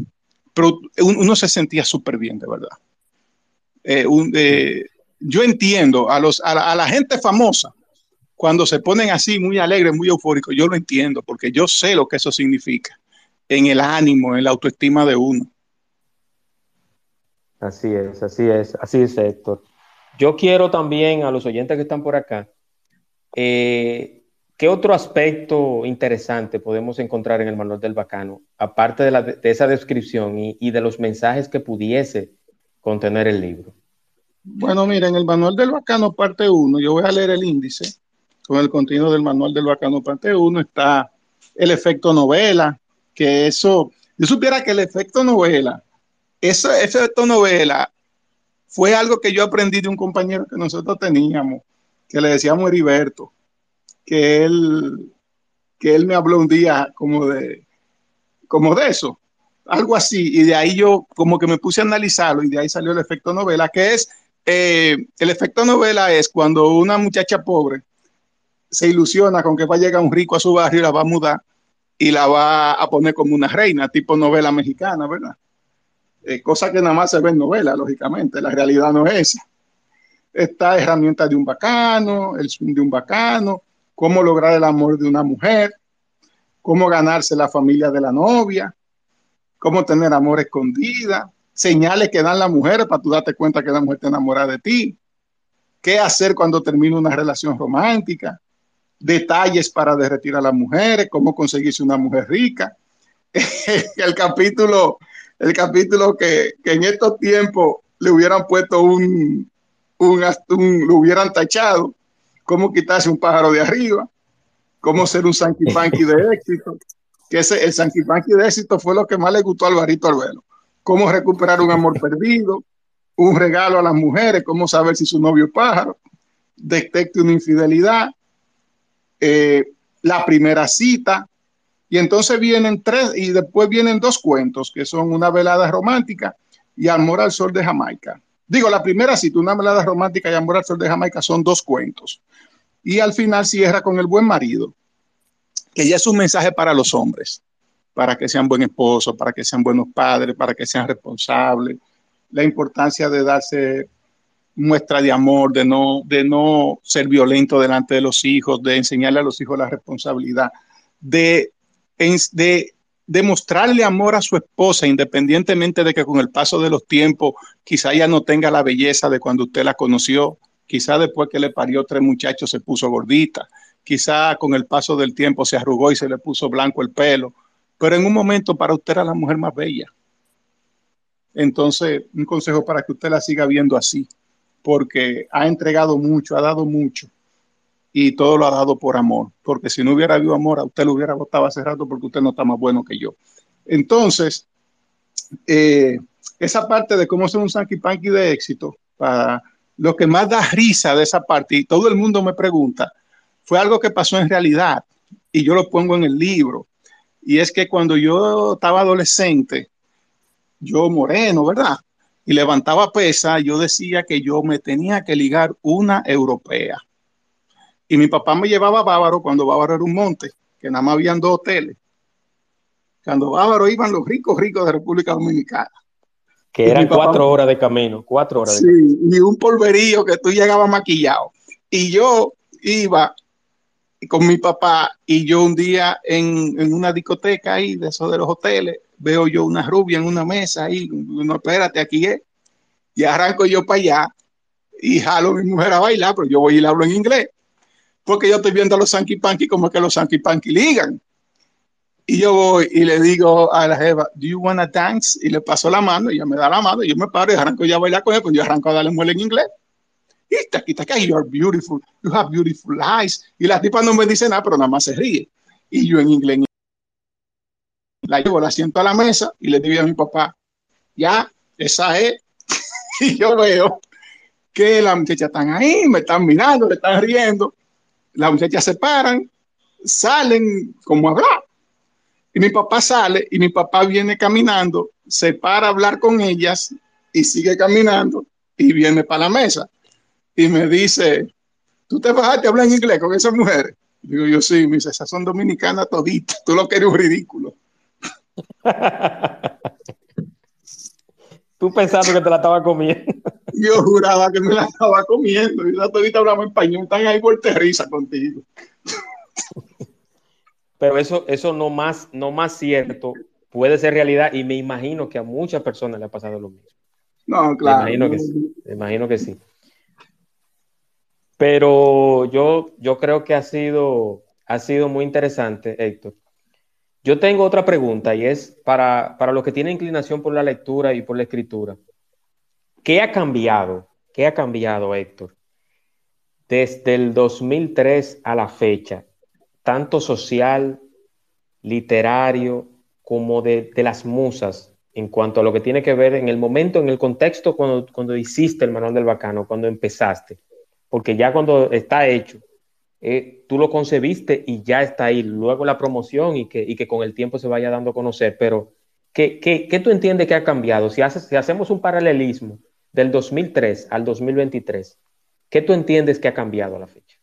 pero uno se sentía súper bien, de verdad. Eh, yo entiendo a, los, a la, gente famosa, cuando se ponen así muy alegres, muy eufóricos, yo lo entiendo, porque yo sé lo que eso significa en el ánimo, en la autoestima de uno. Así es, así es, así es, Héctor. Yo quiero también a los oyentes que están por acá eh, ¿Qué otro aspecto interesante podemos encontrar en el manual del bacano, aparte de, esa descripción y, de los mensajes que pudiese contener el libro? Bueno, mira, en el manual del bacano parte 1, yo voy a leer el índice con el contenido del manual del bacano parte 1, está el efecto novela, que eso, yo supiera que el efecto novela, ese efecto novela fue algo que yo aprendí de un compañero que nosotros teníamos, que le decíamos Heriberto, que él, que él me habló un día como de, como de eso, algo así, y de ahí yo como que me puse a analizarlo y de ahí salió el efecto novela, que es, eh, el efecto novela es cuando una muchacha pobre se ilusiona con que va a llegar un rico a su barrio y la va a mudar y la va a poner como una reina, tipo novela mexicana, ¿verdad? Eh, cosa que nada más se ve en novela, lógicamente, la realidad no es esa. Esta herramienta de un bacano, el swing de un bacano, cómo lograr el amor de una mujer, cómo ganarse la familia de la novia, cómo tener amor escondida, señales que dan las mujeres para tú darte cuenta que la mujer está enamorada de ti, qué hacer cuando termina una relación romántica, detalles para derretir a las mujeres, cómo conseguirse una mujer rica. el capítulo, el capítulo que, en estos tiempos le hubieran puesto un, un, un, lo hubieran tachado, cómo quitarse un pájaro de arriba, cómo ser un Sanky de éxito, que ese, el Sanky de éxito fue lo que más le gustó a Alvarito Albelo, cómo recuperar un amor perdido, un regalo a las mujeres, cómo saber si su novio es pájaro, detecte una infidelidad, eh, la primera cita, y entonces vienen tres, y después vienen dos cuentos, que son una velada romántica y Amor al Sol de Jamaica. Digo, la primera cita, una velada romántica y Amor al Sol de Jamaica son dos cuentos. Y al final cierra con El Buen Marido, que ya es un mensaje para los hombres, para que sean buen esposos, para que sean buenos padres, para que sean responsables, la importancia de darse muestra de amor, de no, de no ser violento delante de los hijos, de enseñarle a los hijos la responsabilidad, de, de demostrarle amor a su esposa, independientemente de que con el paso de los tiempos quizá ella no tenga la belleza de cuando usted la conoció, quizá después que le parió tres muchachos se puso gordita, quizá con el paso del tiempo se arrugó y se le puso blanco el pelo, pero en un momento para usted era la mujer más bella. Entonces, un consejo para que usted la siga viendo así porque ha entregado mucho, ha dado mucho y todo lo ha dado por amor, porque si no hubiera habido amor, a usted lo hubiera votado hace rato porque usted no está más bueno que yo. Entonces, eh, esa parte de cómo ser un Sanky Panky de éxito, para lo que más da risa de esa parte, y todo el mundo me pregunta, fue algo que pasó en realidad, y yo lo pongo en el libro, y es que cuando yo estaba adolescente, yo moreno, ¿verdad? y levantaba pesa, yo decía que yo me tenía que ligar una europea. Y mi papá me llevaba a Bávaro cuando Bávaro era un monte, que nada más habían dos hoteles. Cuando Bávaro iban los ricos, ricos de República Dominicana. Que eran cuatro horas de camino, cuatro horas. Sí, y un polverío que tú llegabas maquillado. Y yo iba con mi papá y yo un día en, en una discoteca ahí de esos de los hoteles, veo yo una rubia en una mesa ahí, no, espérate, aquí es. Y arranco yo para allá y jalo a mi mujer a bailar, pero yo voy y le hablo en inglés. Porque yo estoy viendo a los Sanky Panky como que los Sanky Panky ligan. Y yo voy y le digo a la jeva, ¿do you wanna dance? Y le paso la mano, y ella me da la mano, y yo me paro y arranco ya a bailar con él, pues yo arranco a darle muela en inglés. You are beautiful, you have beautiful eyes. Y la tipa no me dice nada, pero nada más se ríe. Y yo en inglés, la llevo, la siento a la mesa y le digo a mi papá, ya, esa es. y yo veo que las muchachas están ahí, me están mirando, me están riendo. Las muchachas se paran, salen como a hablar. Y mi papá sale y mi papá viene caminando, se para a hablar con ellas y sigue caminando y viene para la mesa. Y me dice, ¿tú te bajaste a hablar en inglés con esas mujeres? Digo yo, sí, me dice, esas son dominicanas toditas, tú lo que eres un ridículo. Tú pensando que te la estaba comiendo. Yo juraba que me la estaba comiendo. Y ahorita hablamos español, están ahí por risa contigo. Pero eso, eso no más, no más cierto puede ser realidad y me imagino que a muchas personas le ha pasado lo mismo. No, claro. Me imagino que sí. Me imagino que sí. Pero yo, yo creo que ha sido, ha sido muy interesante, Héctor, yo tengo otra pregunta y es para, para los que tienen inclinación por la lectura y por la escritura. ¿Qué ha cambiado? ¿Qué ha cambiado, Héctor? Desde el 2003 a la fecha, tanto social literario como de, las musas en cuanto a lo que tiene que ver en el momento, en el contexto cuando, cuando hiciste el manual del bacano, cuando empezaste? Porque ya cuando está hecho, eh, tú lo concebiste y ya está ahí, luego la promoción y que, y que con el tiempo se vaya dando a conocer, pero ¿qué, qué, qué tú entiendes que ha cambiado? Si, haces, si hacemos un paralelismo del 2003 al 2023, ¿qué tú entiendes que ha cambiado a la fecha?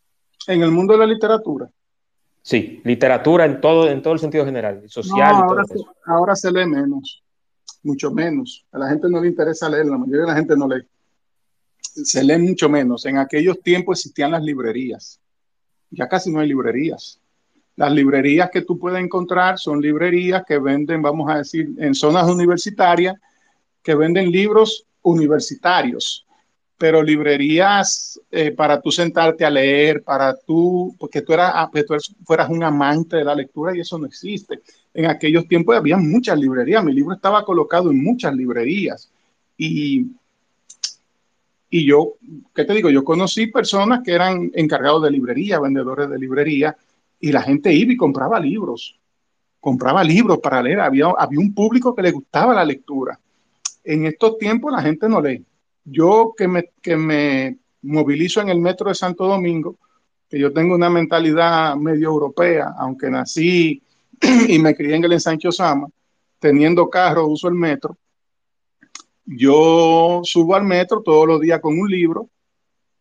En el mundo de la literatura. Sí, literatura en todo, en todo el sentido general, social. ahora, se, ahora se lee menos, mucho menos. A la gente no le interesa leer, la mayoría de la gente no lee. Se lee mucho menos. En aquellos tiempos existían las librerías. Ya casi no hay librerías. Las librerías que tú puedes encontrar son librerías que venden, vamos a decir, en zonas universitarias, que venden libros universitarios pero librerías eh, para tú sentarte a leer, para tú, porque tú, eras, ah, tú fueras un amante de la lectura y eso no existe. En aquellos tiempos había muchas librerías, mi libro estaba colocado en muchas librerías y, y yo, ¿qué te digo? Yo conocí personas que eran encargados de librería, vendedores de librería, y la gente iba y compraba libros, compraba libros para leer, había, había un público que le gustaba la lectura. En estos tiempos la gente no lee yo que me, que me movilizo en el metro de Santo Domingo, que yo tengo una mentalidad medio europea, aunque nací y me crié en el ensancho Sama, teniendo carro, uso el metro. Yo subo al metro todos los días con un libro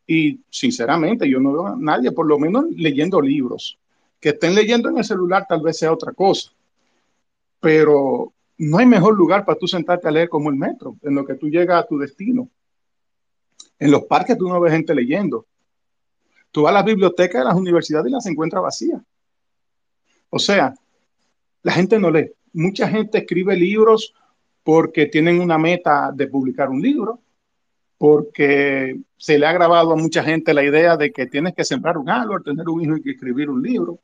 y sinceramente yo no veo a nadie, por lo menos leyendo libros. Que estén leyendo en el celular tal vez sea otra cosa, pero no hay mejor lugar para tú sentarte a leer como el metro, en lo que tú llegas a tu destino. En los parques tú no ves gente leyendo. Tú vas a las bibliotecas de las universidades y las encuentras vacías. O sea, la gente no lee. Mucha gente escribe libros porque tienen una meta de publicar un libro, porque se le ha grabado a mucha gente la idea de que tienes que sembrar un árbol, tener un hijo y que escribir un libro.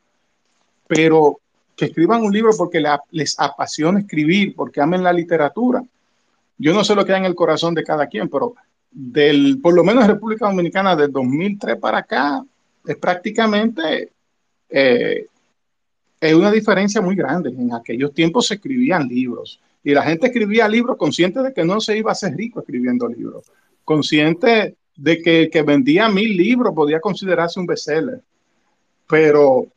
Pero que escriban un libro porque les apasiona escribir, porque amen la literatura. Yo no sé lo que hay en el corazón de cada quien, pero del, por lo menos República Dominicana del 2003 para acá, es prácticamente eh, es una diferencia muy grande. En aquellos tiempos se escribían libros y la gente escribía libros consciente de que no se iba a ser rico escribiendo libros, consciente de que el que vendía mil libros podía considerarse un bestseller. Pero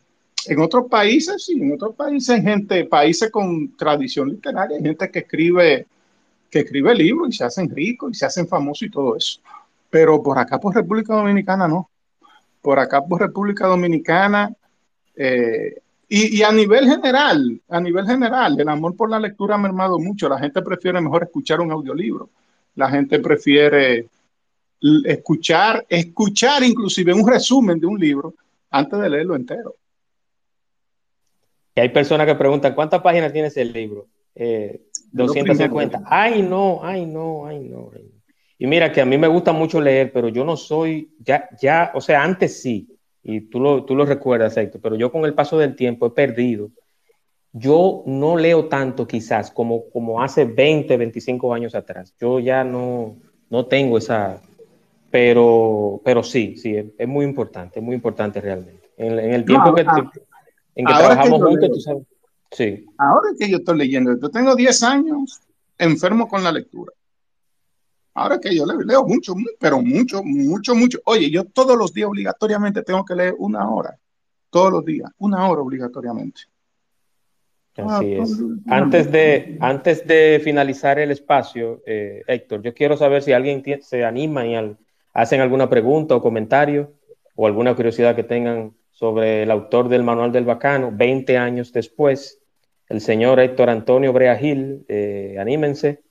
en otros países, sí, en otros países, gente, países con tradición literaria, gente que escribe que escribe libros y se hacen ricos y se hacen famosos y todo eso. Pero por acá, por República Dominicana, no. Por acá, por República Dominicana, eh, y, a nivel general, a nivel general, el amor por la lectura ha mermado mucho. La gente prefiere mejor escuchar un audiolibro. La gente prefiere escuchar, escuchar inclusive un resumen de un libro antes de leerlo entero. Y hay personas que preguntan, ¿cuántas páginas tiene ese libro? Eh, 250. Ay, no, ay, no, ay, no. Y mira que a mí me gusta mucho leer, pero yo no soy, ya, ya, o sea, antes sí, y tú lo, tú lo recuerdas, Héctor, pero yo con el paso del tiempo he perdido. Yo no leo tanto quizás como, como hace 20, 25 años atrás. Yo ya no, no tengo esa, pero, pero sí, sí, es, muy importante, es muy importante realmente. En, el tiempo que, en que trabajamos juntos, tú sabes. Sí. Ahora que yo estoy leyendo, yo tengo 10 años enfermo con la lectura. Ahora que yo leo mucho, pero mucho, mucho, mucho. Oye, yo todos los días obligatoriamente tengo que leer una hora. Todos los días, una hora obligatoriamente. Así ah, es. Antes de, antes de finalizar el espacio, eh, Héctor, yo quiero saber si alguien se anima y hacen alguna pregunta o comentario o alguna curiosidad que tengan sobre el autor del Manual del Bacano, 20 años después, el señor Héctor Antonio Brea Gil. Eh, anímense.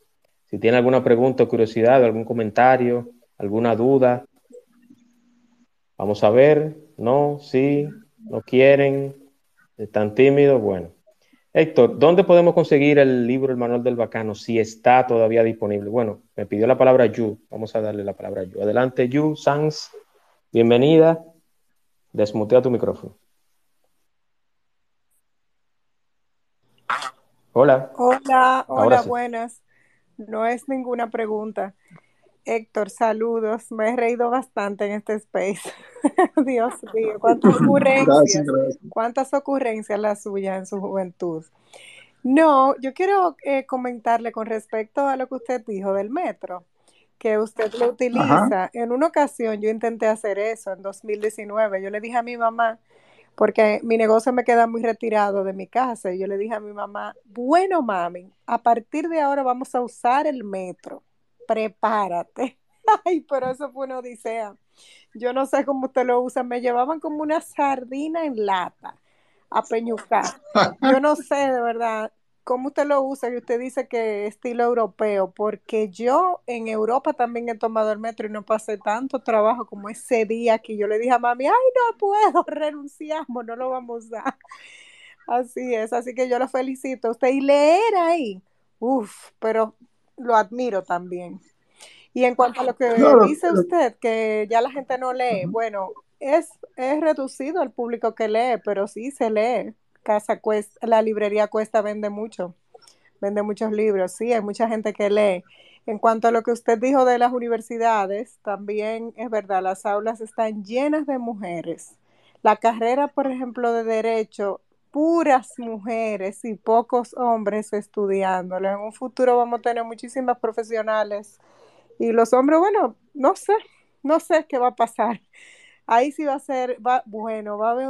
Si tiene alguna pregunta o curiosidad, algún comentario, alguna duda. Vamos a ver. No, sí, no quieren, están tímidos. Bueno. Héctor, ¿dónde podemos conseguir el libro El Manual del Bacano si está todavía disponible? Bueno, me pidió la palabra Yu. Vamos a darle la palabra a Yu. Adelante, Yu, Sans. Bienvenida. Desmutea tu micrófono. Hola. Hola, hola, buenas. No es ninguna pregunta. Héctor, saludos. Me he reído bastante en este space. Dios mío, cuántas ocurrencias, cuántas ocurrencias las suyas en su juventud. No, yo quiero eh, comentarle con respecto a lo que usted dijo del metro, que usted lo utiliza. En una ocasión yo intenté hacer eso en 2019. Yo le dije a mi mamá, porque mi negocio me queda muy retirado de mi casa, y yo le dije a mi mamá, bueno, mami, a partir de ahora vamos a usar el metro prepárate. Ay, pero eso fue una odisea. Yo no sé cómo usted lo usa. Me llevaban como una sardina en lata a peñucar. Yo no sé de verdad cómo usted lo usa y usted dice que estilo europeo, porque yo en Europa también he tomado el metro y no pasé tanto trabajo como ese día que yo le dije a mami, ay, no puedo, renunciamos, no lo vamos a usar. Así es, así que yo lo felicito a usted y leer ahí, uff, pero lo admiro también. Y en cuanto a lo que dice usted, que ya la gente no lee, bueno, es, es reducido el público que lee, pero sí se lee. Casa cuesta, la librería cuesta, vende mucho, vende muchos libros, sí, hay mucha gente que lee. En cuanto a lo que usted dijo de las universidades, también es verdad, las aulas están llenas de mujeres. La carrera, por ejemplo, de derecho puras mujeres y pocos hombres estudiándolo. En un futuro vamos a tener muchísimas profesionales y los hombres, bueno, no sé, no sé qué va a pasar. Ahí sí va a ser, va, bueno, va a haber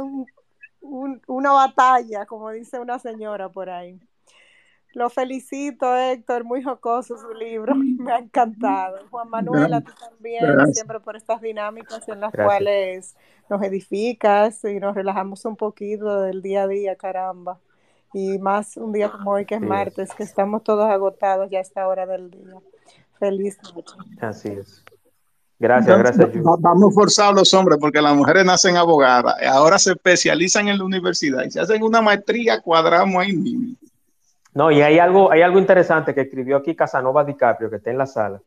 una batalla, como dice una señora por ahí. Lo felicito, Héctor, muy jocoso su libro, me ha encantado. Juan Manuel, a ti también, siempre por estas dinámicas en las cuales nos edificas y nos relajamos un poquito del día a día, caramba. Y más un día como hoy que es martes, que estamos todos agotados ya a esta hora del día. Feliz noche. Así es. Gracias, gracias. Vamos forzados los hombres porque las mujeres nacen abogadas, ahora se especializan en la universidad y se hacen una maestría, cuadramos ahí mismo. No, y hay algo, hay algo interesante que escribió aquí Casanova DiCaprio, que está en la sala,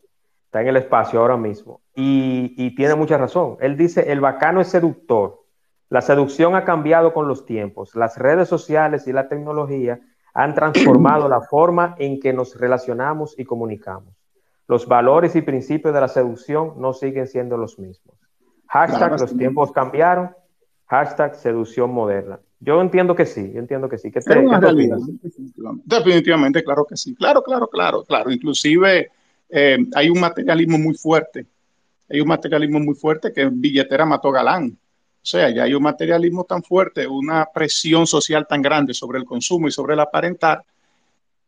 está en el espacio ahora mismo, y, tiene mucha razón. Él dice, el bacano es seductor. La seducción ha cambiado con los tiempos. Las redes sociales y la tecnología han transformado la forma en que nos relacionamos y comunicamos. Los valores y principios de la seducción no siguen siendo los mismos. Hashtag los tiempos cambiaron. Hashtag seducción moderna. Yo entiendo que sí, yo entiendo que sí. ¿Qué te, definitivamente, claro que sí. Claro, claro, claro, claro. Inclusive eh, hay un materialismo muy fuerte. Hay un materialismo muy fuerte que billetera mató galán. O sea, ya hay un materialismo tan fuerte, una presión social tan grande sobre el consumo y sobre el aparentar,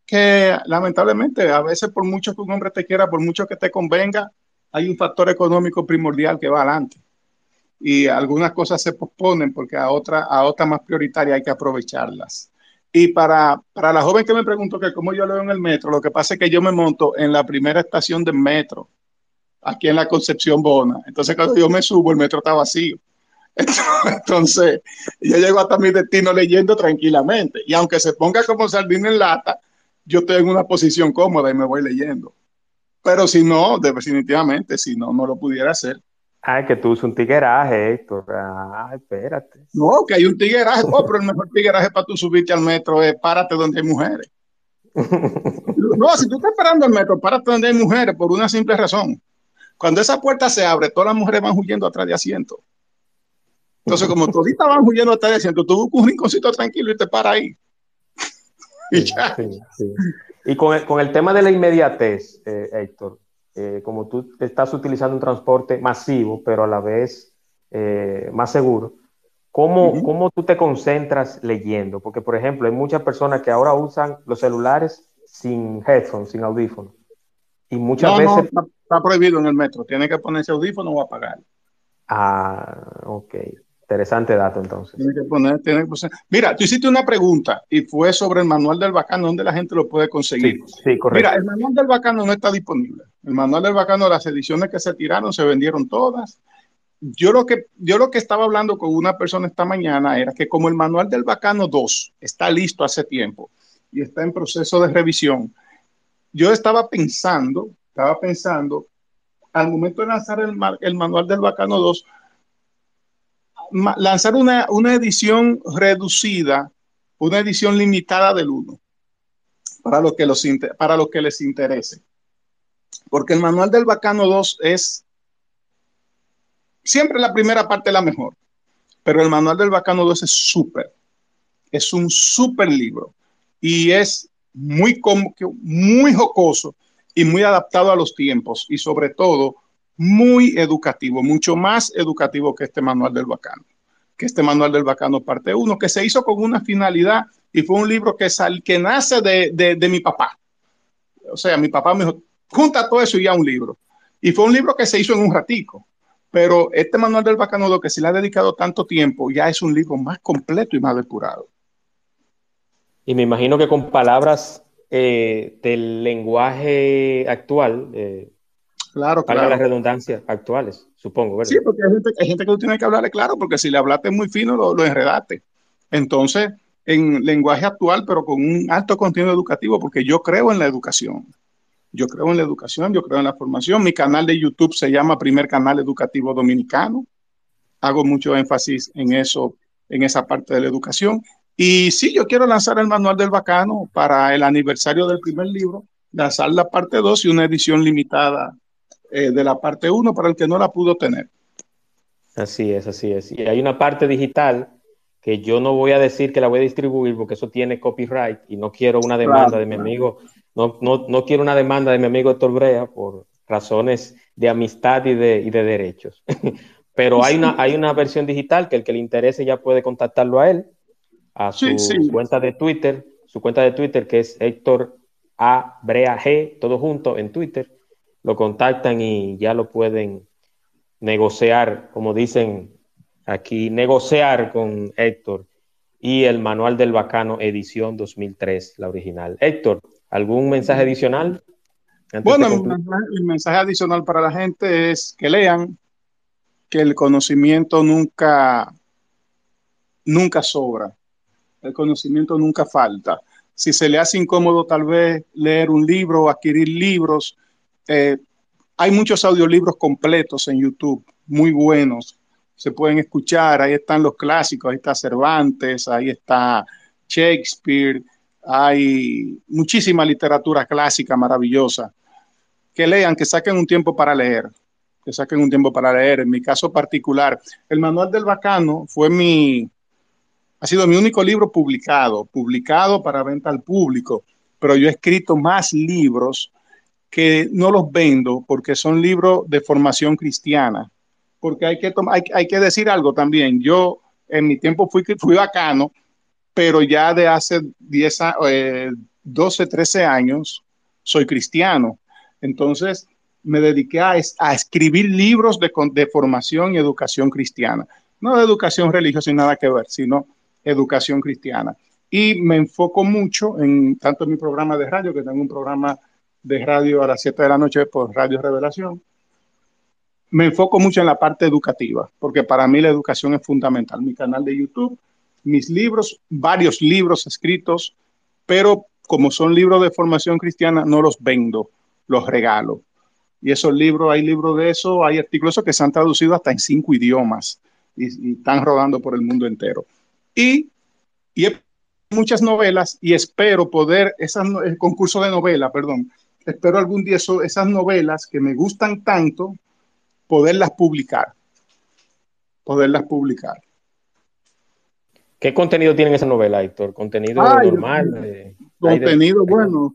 que lamentablemente a veces por mucho que un hombre te quiera, por mucho que te convenga, hay un factor económico primordial que va adelante y algunas cosas se posponen porque a otra, a otra más prioritaria hay que aprovecharlas. Y para, para la joven que me preguntó que cómo yo leo en el metro, lo que pasa es que yo me monto en la primera estación del metro, aquí en la Concepción Bona. Entonces cuando yo me subo, el metro está vacío. Entonces, yo llego hasta mi destino leyendo tranquilamente. Y aunque se ponga como sardina en lata, yo estoy en una posición cómoda y me voy leyendo. Pero si no, definitivamente, si no, no lo pudiera hacer. Ay, que tú usas un tigueraje, Héctor. Ay, espérate. No, que hay un tigueraje. Oh, pero el mejor tigueraje para tú subirte al metro es párate donde hay mujeres. no, si tú estás esperando el metro, párate donde hay mujeres por una simple razón. Cuando esa puerta se abre, todas las mujeres van huyendo atrás de asiento. Entonces, como toditas van huyendo atrás de asiento, tú buscas un rinconcito tranquilo y te paras ahí. y ya. Y con el, con el, tema de la inmediatez, eh, Héctor, eh, como tú estás utilizando un transporte masivo, pero a la vez eh, más seguro, ¿cómo, ¿cómo, tú te concentras leyendo? Porque, por ejemplo, hay muchas personas que ahora usan los celulares sin headphones, sin audífonos. Y muchas veces... está, prohibido en el metro, tiene que ponerse audífono o apagar. Ah, ok. Interesante dato entonces. Tiene que poner, tiene que poner. Mira, tú hiciste una pregunta y fue sobre el manual del bacano, ¿dónde la gente lo puede conseguir? Sí, correcto. Mira, el manual del bacano no está disponible. El manual del bacano, las ediciones que se tiraron se vendieron todas. Yo lo que, yo lo que estaba hablando con una persona esta mañana era que como el manual del bacano 2 está listo hace tiempo y está en proceso de revisión, yo estaba pensando, estaba pensando, al momento de lanzar el, el manual del bacano 2, lanzar una, edición reducida, una edición limitada del 1, para lo que, los, para que les interese. porque el manual del Bacano 2 es siempre la primera parte la mejor, pero el manual del Bacano 2 es súper, es un súper libro y es muy, muy jocoso y muy adaptado a los tiempos y sobre todo muy educativo, mucho más educativo que este manual del bacano, que este manual del bacano parte 1, que se hizo con una finalidad y fue un libro que, sal, que nace de, de, mi papá. O sea, mi papá me dijo, junta todo eso y ya un libro. Y fue un libro que se hizo en un ratico. Pero este manual del bacano, lo que se le ha dedicado tanto tiempo, ya es un libro más completo y más depurado. Y me imagino que con palabras eh, del lenguaje actual, eh, claro, para las redundancias actuales, supongo. ¿verdad? Sí, porque hay gente, hay gente que tú tienes que hablarle claro, porque si le hablaste muy fino, lo, lo enredaste. Entonces, en lenguaje actual, pero con un alto contenido educativo, porque yo creo en la educación. Yo creo en la educación, yo creo en la formación. Mi canal de YouTube se llama Primer Canal Educativo Dominicano. Hago mucho énfasis en eso, en esa parte de la educación. Y sí, yo quiero lanzar el manual del bacano para el aniversario del primer libro, lanzar la parte 2 y una edición limitada eh, de la parte 1 para el que no la pudo tener. Así es, así es. Y hay una parte digital que yo no voy a decir que la voy a distribuir porque eso tiene copyright y no quiero una demanda de mi amigo, no, no, no, quiero una demanda de mi amigo Héctor Brea por razones de amistad y de, y de derechos. Pero hay una, hay una versión digital que el que le interese ya puede contactarlo a él a su cuenta de Twitter, su cuenta de Twitter que es Héctor A. Brea G, todo junto en Twitter. Lo contactan y ya lo pueden negociar, como dicen aquí, negociar con Héctor y el Manual del Bacano, edición 2003, la original. Héctor, ¿algún mensaje adicional? Bueno, el mensaje adicional para la gente es que lean, que el conocimiento nunca, nunca sobra el conocimiento nunca falta. Si se le hace incómodo tal vez leer un libro o adquirir libros, eh, hay muchos audiolibros completos en YouTube, muy buenos. Se pueden escuchar, ahí están los clásicos, ahí está Cervantes, ahí está Shakespeare, hay muchísima literatura clásica maravillosa. Que lean, que saquen un tiempo para leer, que saquen un tiempo para leer. En mi caso particular, el Manual del Bacano fue mi, ha sido mi único libro publicado, publicado para venta al público, pero yo he escrito más libros que no los vendo porque son libros de formación cristiana. Porque hay que, hay, hay que decir algo también. Yo en mi tiempo fui, fui bacano, pero ya de hace 10, 12, 13 años soy cristiano. Entonces me dediqué a, a escribir libros de, de, formación y educación cristiana. No de educación religiosa sin nada que ver, sino educación cristiana. Y me enfoco mucho en tanto en mi programa de radio, que tengo un programa de radio a las 7 de la noche por Radio Revelación, me enfoco mucho en la parte educativa, porque para mí la educación es fundamental. Mi canal de YouTube, mis libros, varios libros escritos, pero como son libros de formación cristiana, no los vendo, los regalo. Y esos libros, hay libros de eso, hay artículos que se han traducido hasta en cinco idiomas y, y están rodando por el mundo entero. Y, y muchas novelas y espero poder, esas, el concurso de novela, perdón, espero algún día eso, esas novelas que me gustan tanto, poderlas publicar. Poderlas publicar. ¿Qué contenido tienen esa novela, Héctor? ¿Contenido normal? contenido, bueno,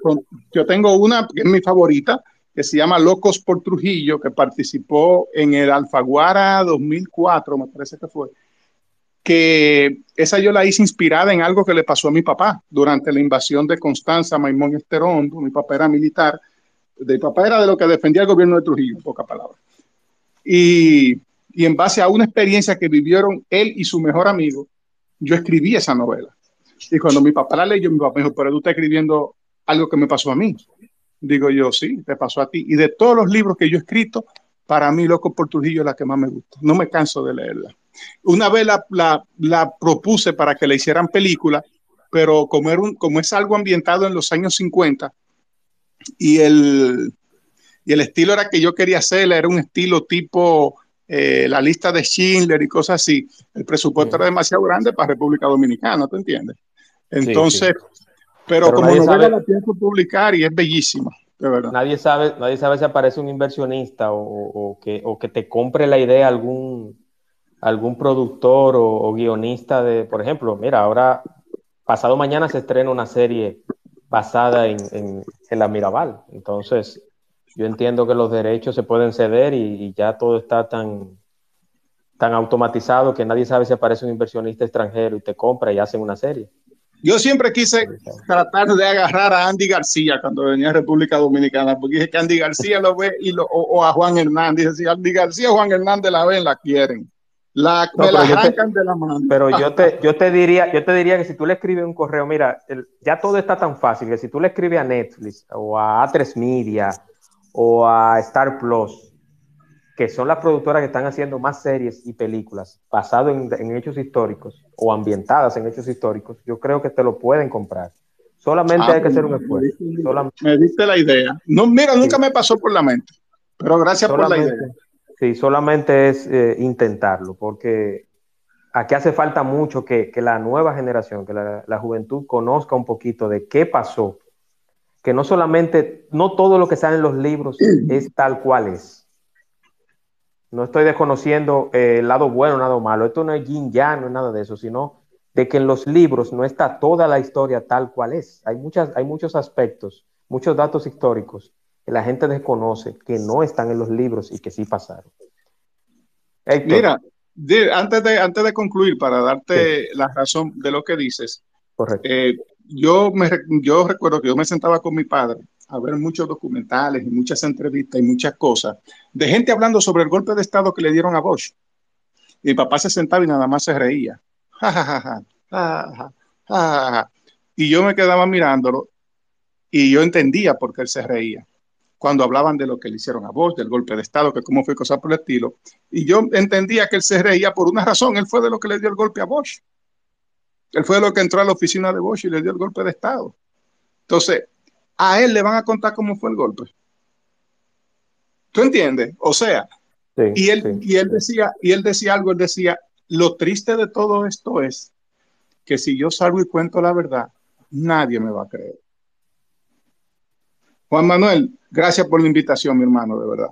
yo tengo una que es mi favorita, que se llama Locos por Trujillo, que participó en el Alfaguara 2004, me parece que fue que esa yo la hice inspirada en algo que le pasó a mi papá durante la invasión de Constanza, Maimón Esterón. Mi papá era militar. Mi papá era de lo que defendía el gobierno de Trujillo, en pocas palabras. Y, y en base a una experiencia que vivieron él y su mejor amigo, yo escribí esa novela. Y cuando mi papá la leyó, mi papá me dijo, pero tú estás escribiendo algo que me pasó a mí. Digo yo, sí, te pasó a ti. Y de todos los libros que yo he escrito, para mí Loco por Trujillo es la que más me gusta. No me canso de leerla. Una vez la, propuse para que le hicieran película, pero como, un, como es algo ambientado en los años 50 y el, y el estilo era que yo quería hacer, era un estilo tipo eh, la lista de Schindler y cosas así, el presupuesto era demasiado grande para República Dominicana, ¿te entiendes? Entonces, pero, como novela la pienso publicar y es bellísima. Nadie sabe, nadie sabe si aparece un inversionista o, que, que te compre la idea algún, algún productor o, guionista de, por ejemplo, mira, ahora, pasado mañana se estrena una serie basada en, la Mirabal. Entonces, yo entiendo que los derechos se pueden ceder y, ya todo está tan, tan automatizado que nadie sabe si aparece un inversionista extranjero y te compra y hacen una serie. Yo siempre quise tratar de agarrar a Andy García cuando venía a República Dominicana, porque dije que Andy García lo ve y o, a Juan Hernández. Si Andy García o Juan Hernández la ven, la quieren. La, me la arrancan de la mano. Pero yo te, yo te diría, yo te diría que si tú le escribes un correo, mira, ya todo está tan fácil que si tú le escribes a Netflix o a A3 Media o a Star Plus, que son las productoras que están haciendo más series y películas basadas en, hechos históricos o ambientadas en hechos históricos, yo creo que te lo pueden comprar. Solamente ah, hay que hacer un esfuerzo. Me diste la idea. No, mira, nunca me pasó por la mente, pero gracias por la idea. Sí, solamente es eh, intentarlo, porque aquí hace falta mucho que, la nueva generación, que la, la, juventud conozca un poquito de qué pasó, que no solamente, no todo lo que sale en los libros es tal cual es no estoy desconociendo eh, el lado bueno, nada malo. Esto no es yin ya, no es nada de eso, sino de que en los libros no está toda la historia tal cual es. Hay, muchas, hay muchos aspectos, muchos datos históricos que la gente desconoce, que no están en los libros y que sí pasaron. Mira, antes, de, antes de concluir, para darte la razón de lo que dices, Correcto. Eh, yo, me, yo recuerdo que yo me sentaba con mi padre a ver muchos documentales y muchas entrevistas y muchas cosas de gente hablando sobre el golpe de Estado que le dieron a Bosch. Y mi papá se sentaba y nada más se reía. y yo me quedaba mirándolo y yo entendía por qué él se reía cuando hablaban de lo que le hicieron a Bosch, del golpe de Estado, que cómo fue cosa por el estilo. Y yo entendía que él se reía por una razón, él fue de lo que le dio el golpe a Bosch. Él fue de lo que entró a la oficina de Bosch y le dio el golpe de Estado. Entonces, a él le van a contar cómo fue el golpe. ¿Tú entiendes? O sea, y, él, y él decía, y él decía algo, él decía, lo triste de todo esto es que si yo salgo y cuento la verdad, nadie me va a creer. Juan Manuel, gracias por la invitación, mi hermano, de verdad.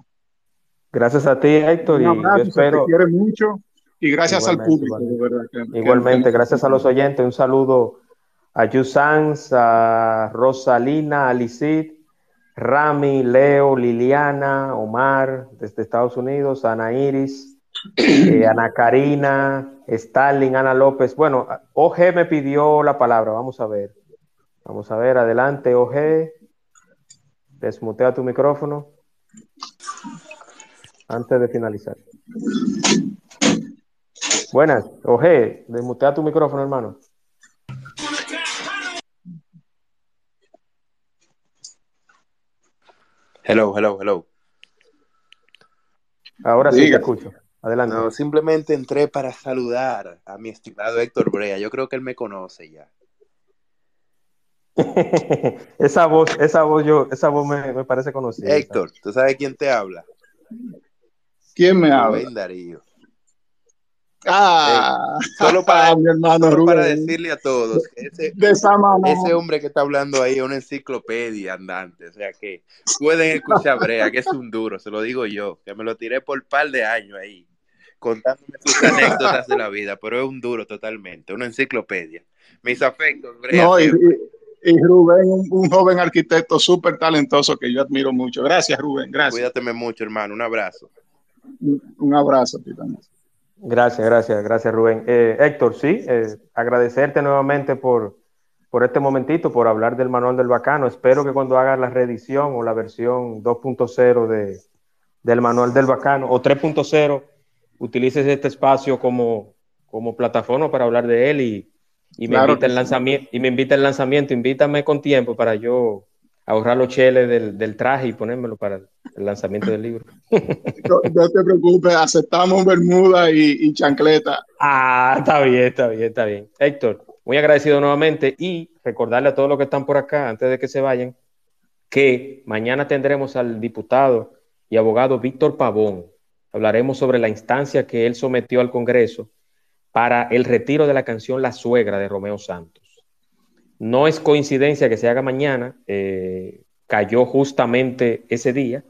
Gracias a ti, Héctor, y yo espero. Te mucho y gracias al público, de verdad. igualmente, gracias a los oyentes, un saludo a Yusans, a Rosalina, a Rami, Leo, Liliana, Omar, desde Estados Unidos, Ana Iris, eh, Ana Karina, Stalin, Ana López. Bueno, OG me pidió la palabra, vamos a ver. Vamos a ver, adelante, OG. Desmutea tu micrófono antes de finalizar. Buenas, OG, desmutea tu micrófono, hermano. Hello, hello, hello. Ahora sí te escucho. Adelante. No, simplemente entré para saludar a mi estimado Héctor Brea. Yo creo que él me conoce ya. esa voz, esa voz yo, esa voz me, parece conocida. Héctor, ¿tú sabes quién te habla? ¿Quién me habla? Darío. Ah, solo para, mi hermano para decirle a todos que ese, ese, hombre que está hablando ahí es una enciclopedia andante, o sea que pueden escuchar Brea, que es un duro, se lo digo yo, que me lo tiré por un par de años ahí, contándome sus anécdotas de la vida, pero es un duro totalmente, una enciclopedia. Mis afectos, Brea. No, y, Rubén, un, joven arquitecto súper talentoso que yo admiro mucho. Gracias, Rubén, gracias. Cuídateme mucho, hermano, un abrazo. Un, abrazo, ti Gracias, gracias, gracias Rubén. Eh, Héctor, sí, eh, agradecerte nuevamente por, por este momentito, por hablar del manual del bacano. Espero que cuando hagas la reedición o la versión 2.0 de, del manual del bacano o 3.0, utilices este espacio como, como plataforma para hablar de él y, y me invita el lanzamiento, y me invita el lanzamiento, invítame con tiempo para yo ahorrar los cheles del, del, traje y ponérmelo para el lanzamiento del libro. No, te preocupes, aceptamos Bermuda y, y, chancleta. Ah, está bien, está bien, está bien. Héctor, muy agradecido nuevamente y recordarle a todos los que están por acá, antes de que se vayan, que mañana tendremos al diputado y abogado Víctor Pavón. Hablaremos sobre la instancia que él sometió al Congreso para el retiro de la canción La Suegra de Romeo Santos. No es coincidencia que se haga mañana. Eh, cayó justamente ese día.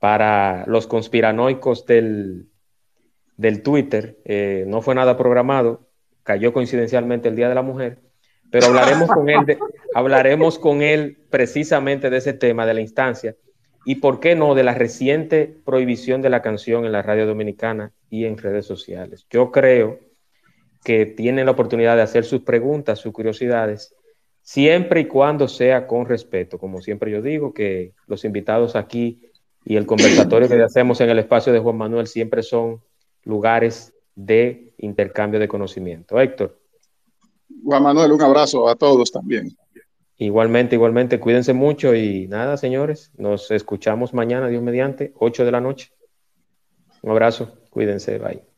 Para los conspiranoicos del, del Twitter, eh, no fue nada programado, cayó coincidencialmente el Día de la Mujer, pero hablaremos con él, hablaremos con él precisamente de ese tema, de la instancia, y por qué no, de la reciente prohibición de la canción en la radio dominicana y en redes sociales. Yo creo que tienen la oportunidad de hacer sus preguntas, sus curiosidades, siempre y cuando sea con respeto. Como siempre yo digo, que los invitados aquí y el conversatorio que hacemos en el espacio de Juan Manuel siempre son lugares de intercambio de conocimiento. Héctor. Juan Manuel, un abrazo a todos también. Igualmente, igualmente, cuídense mucho y nada, señores, nos escuchamos mañana, Dios mediante, 8 de la noche. Un abrazo, cuídense, bye.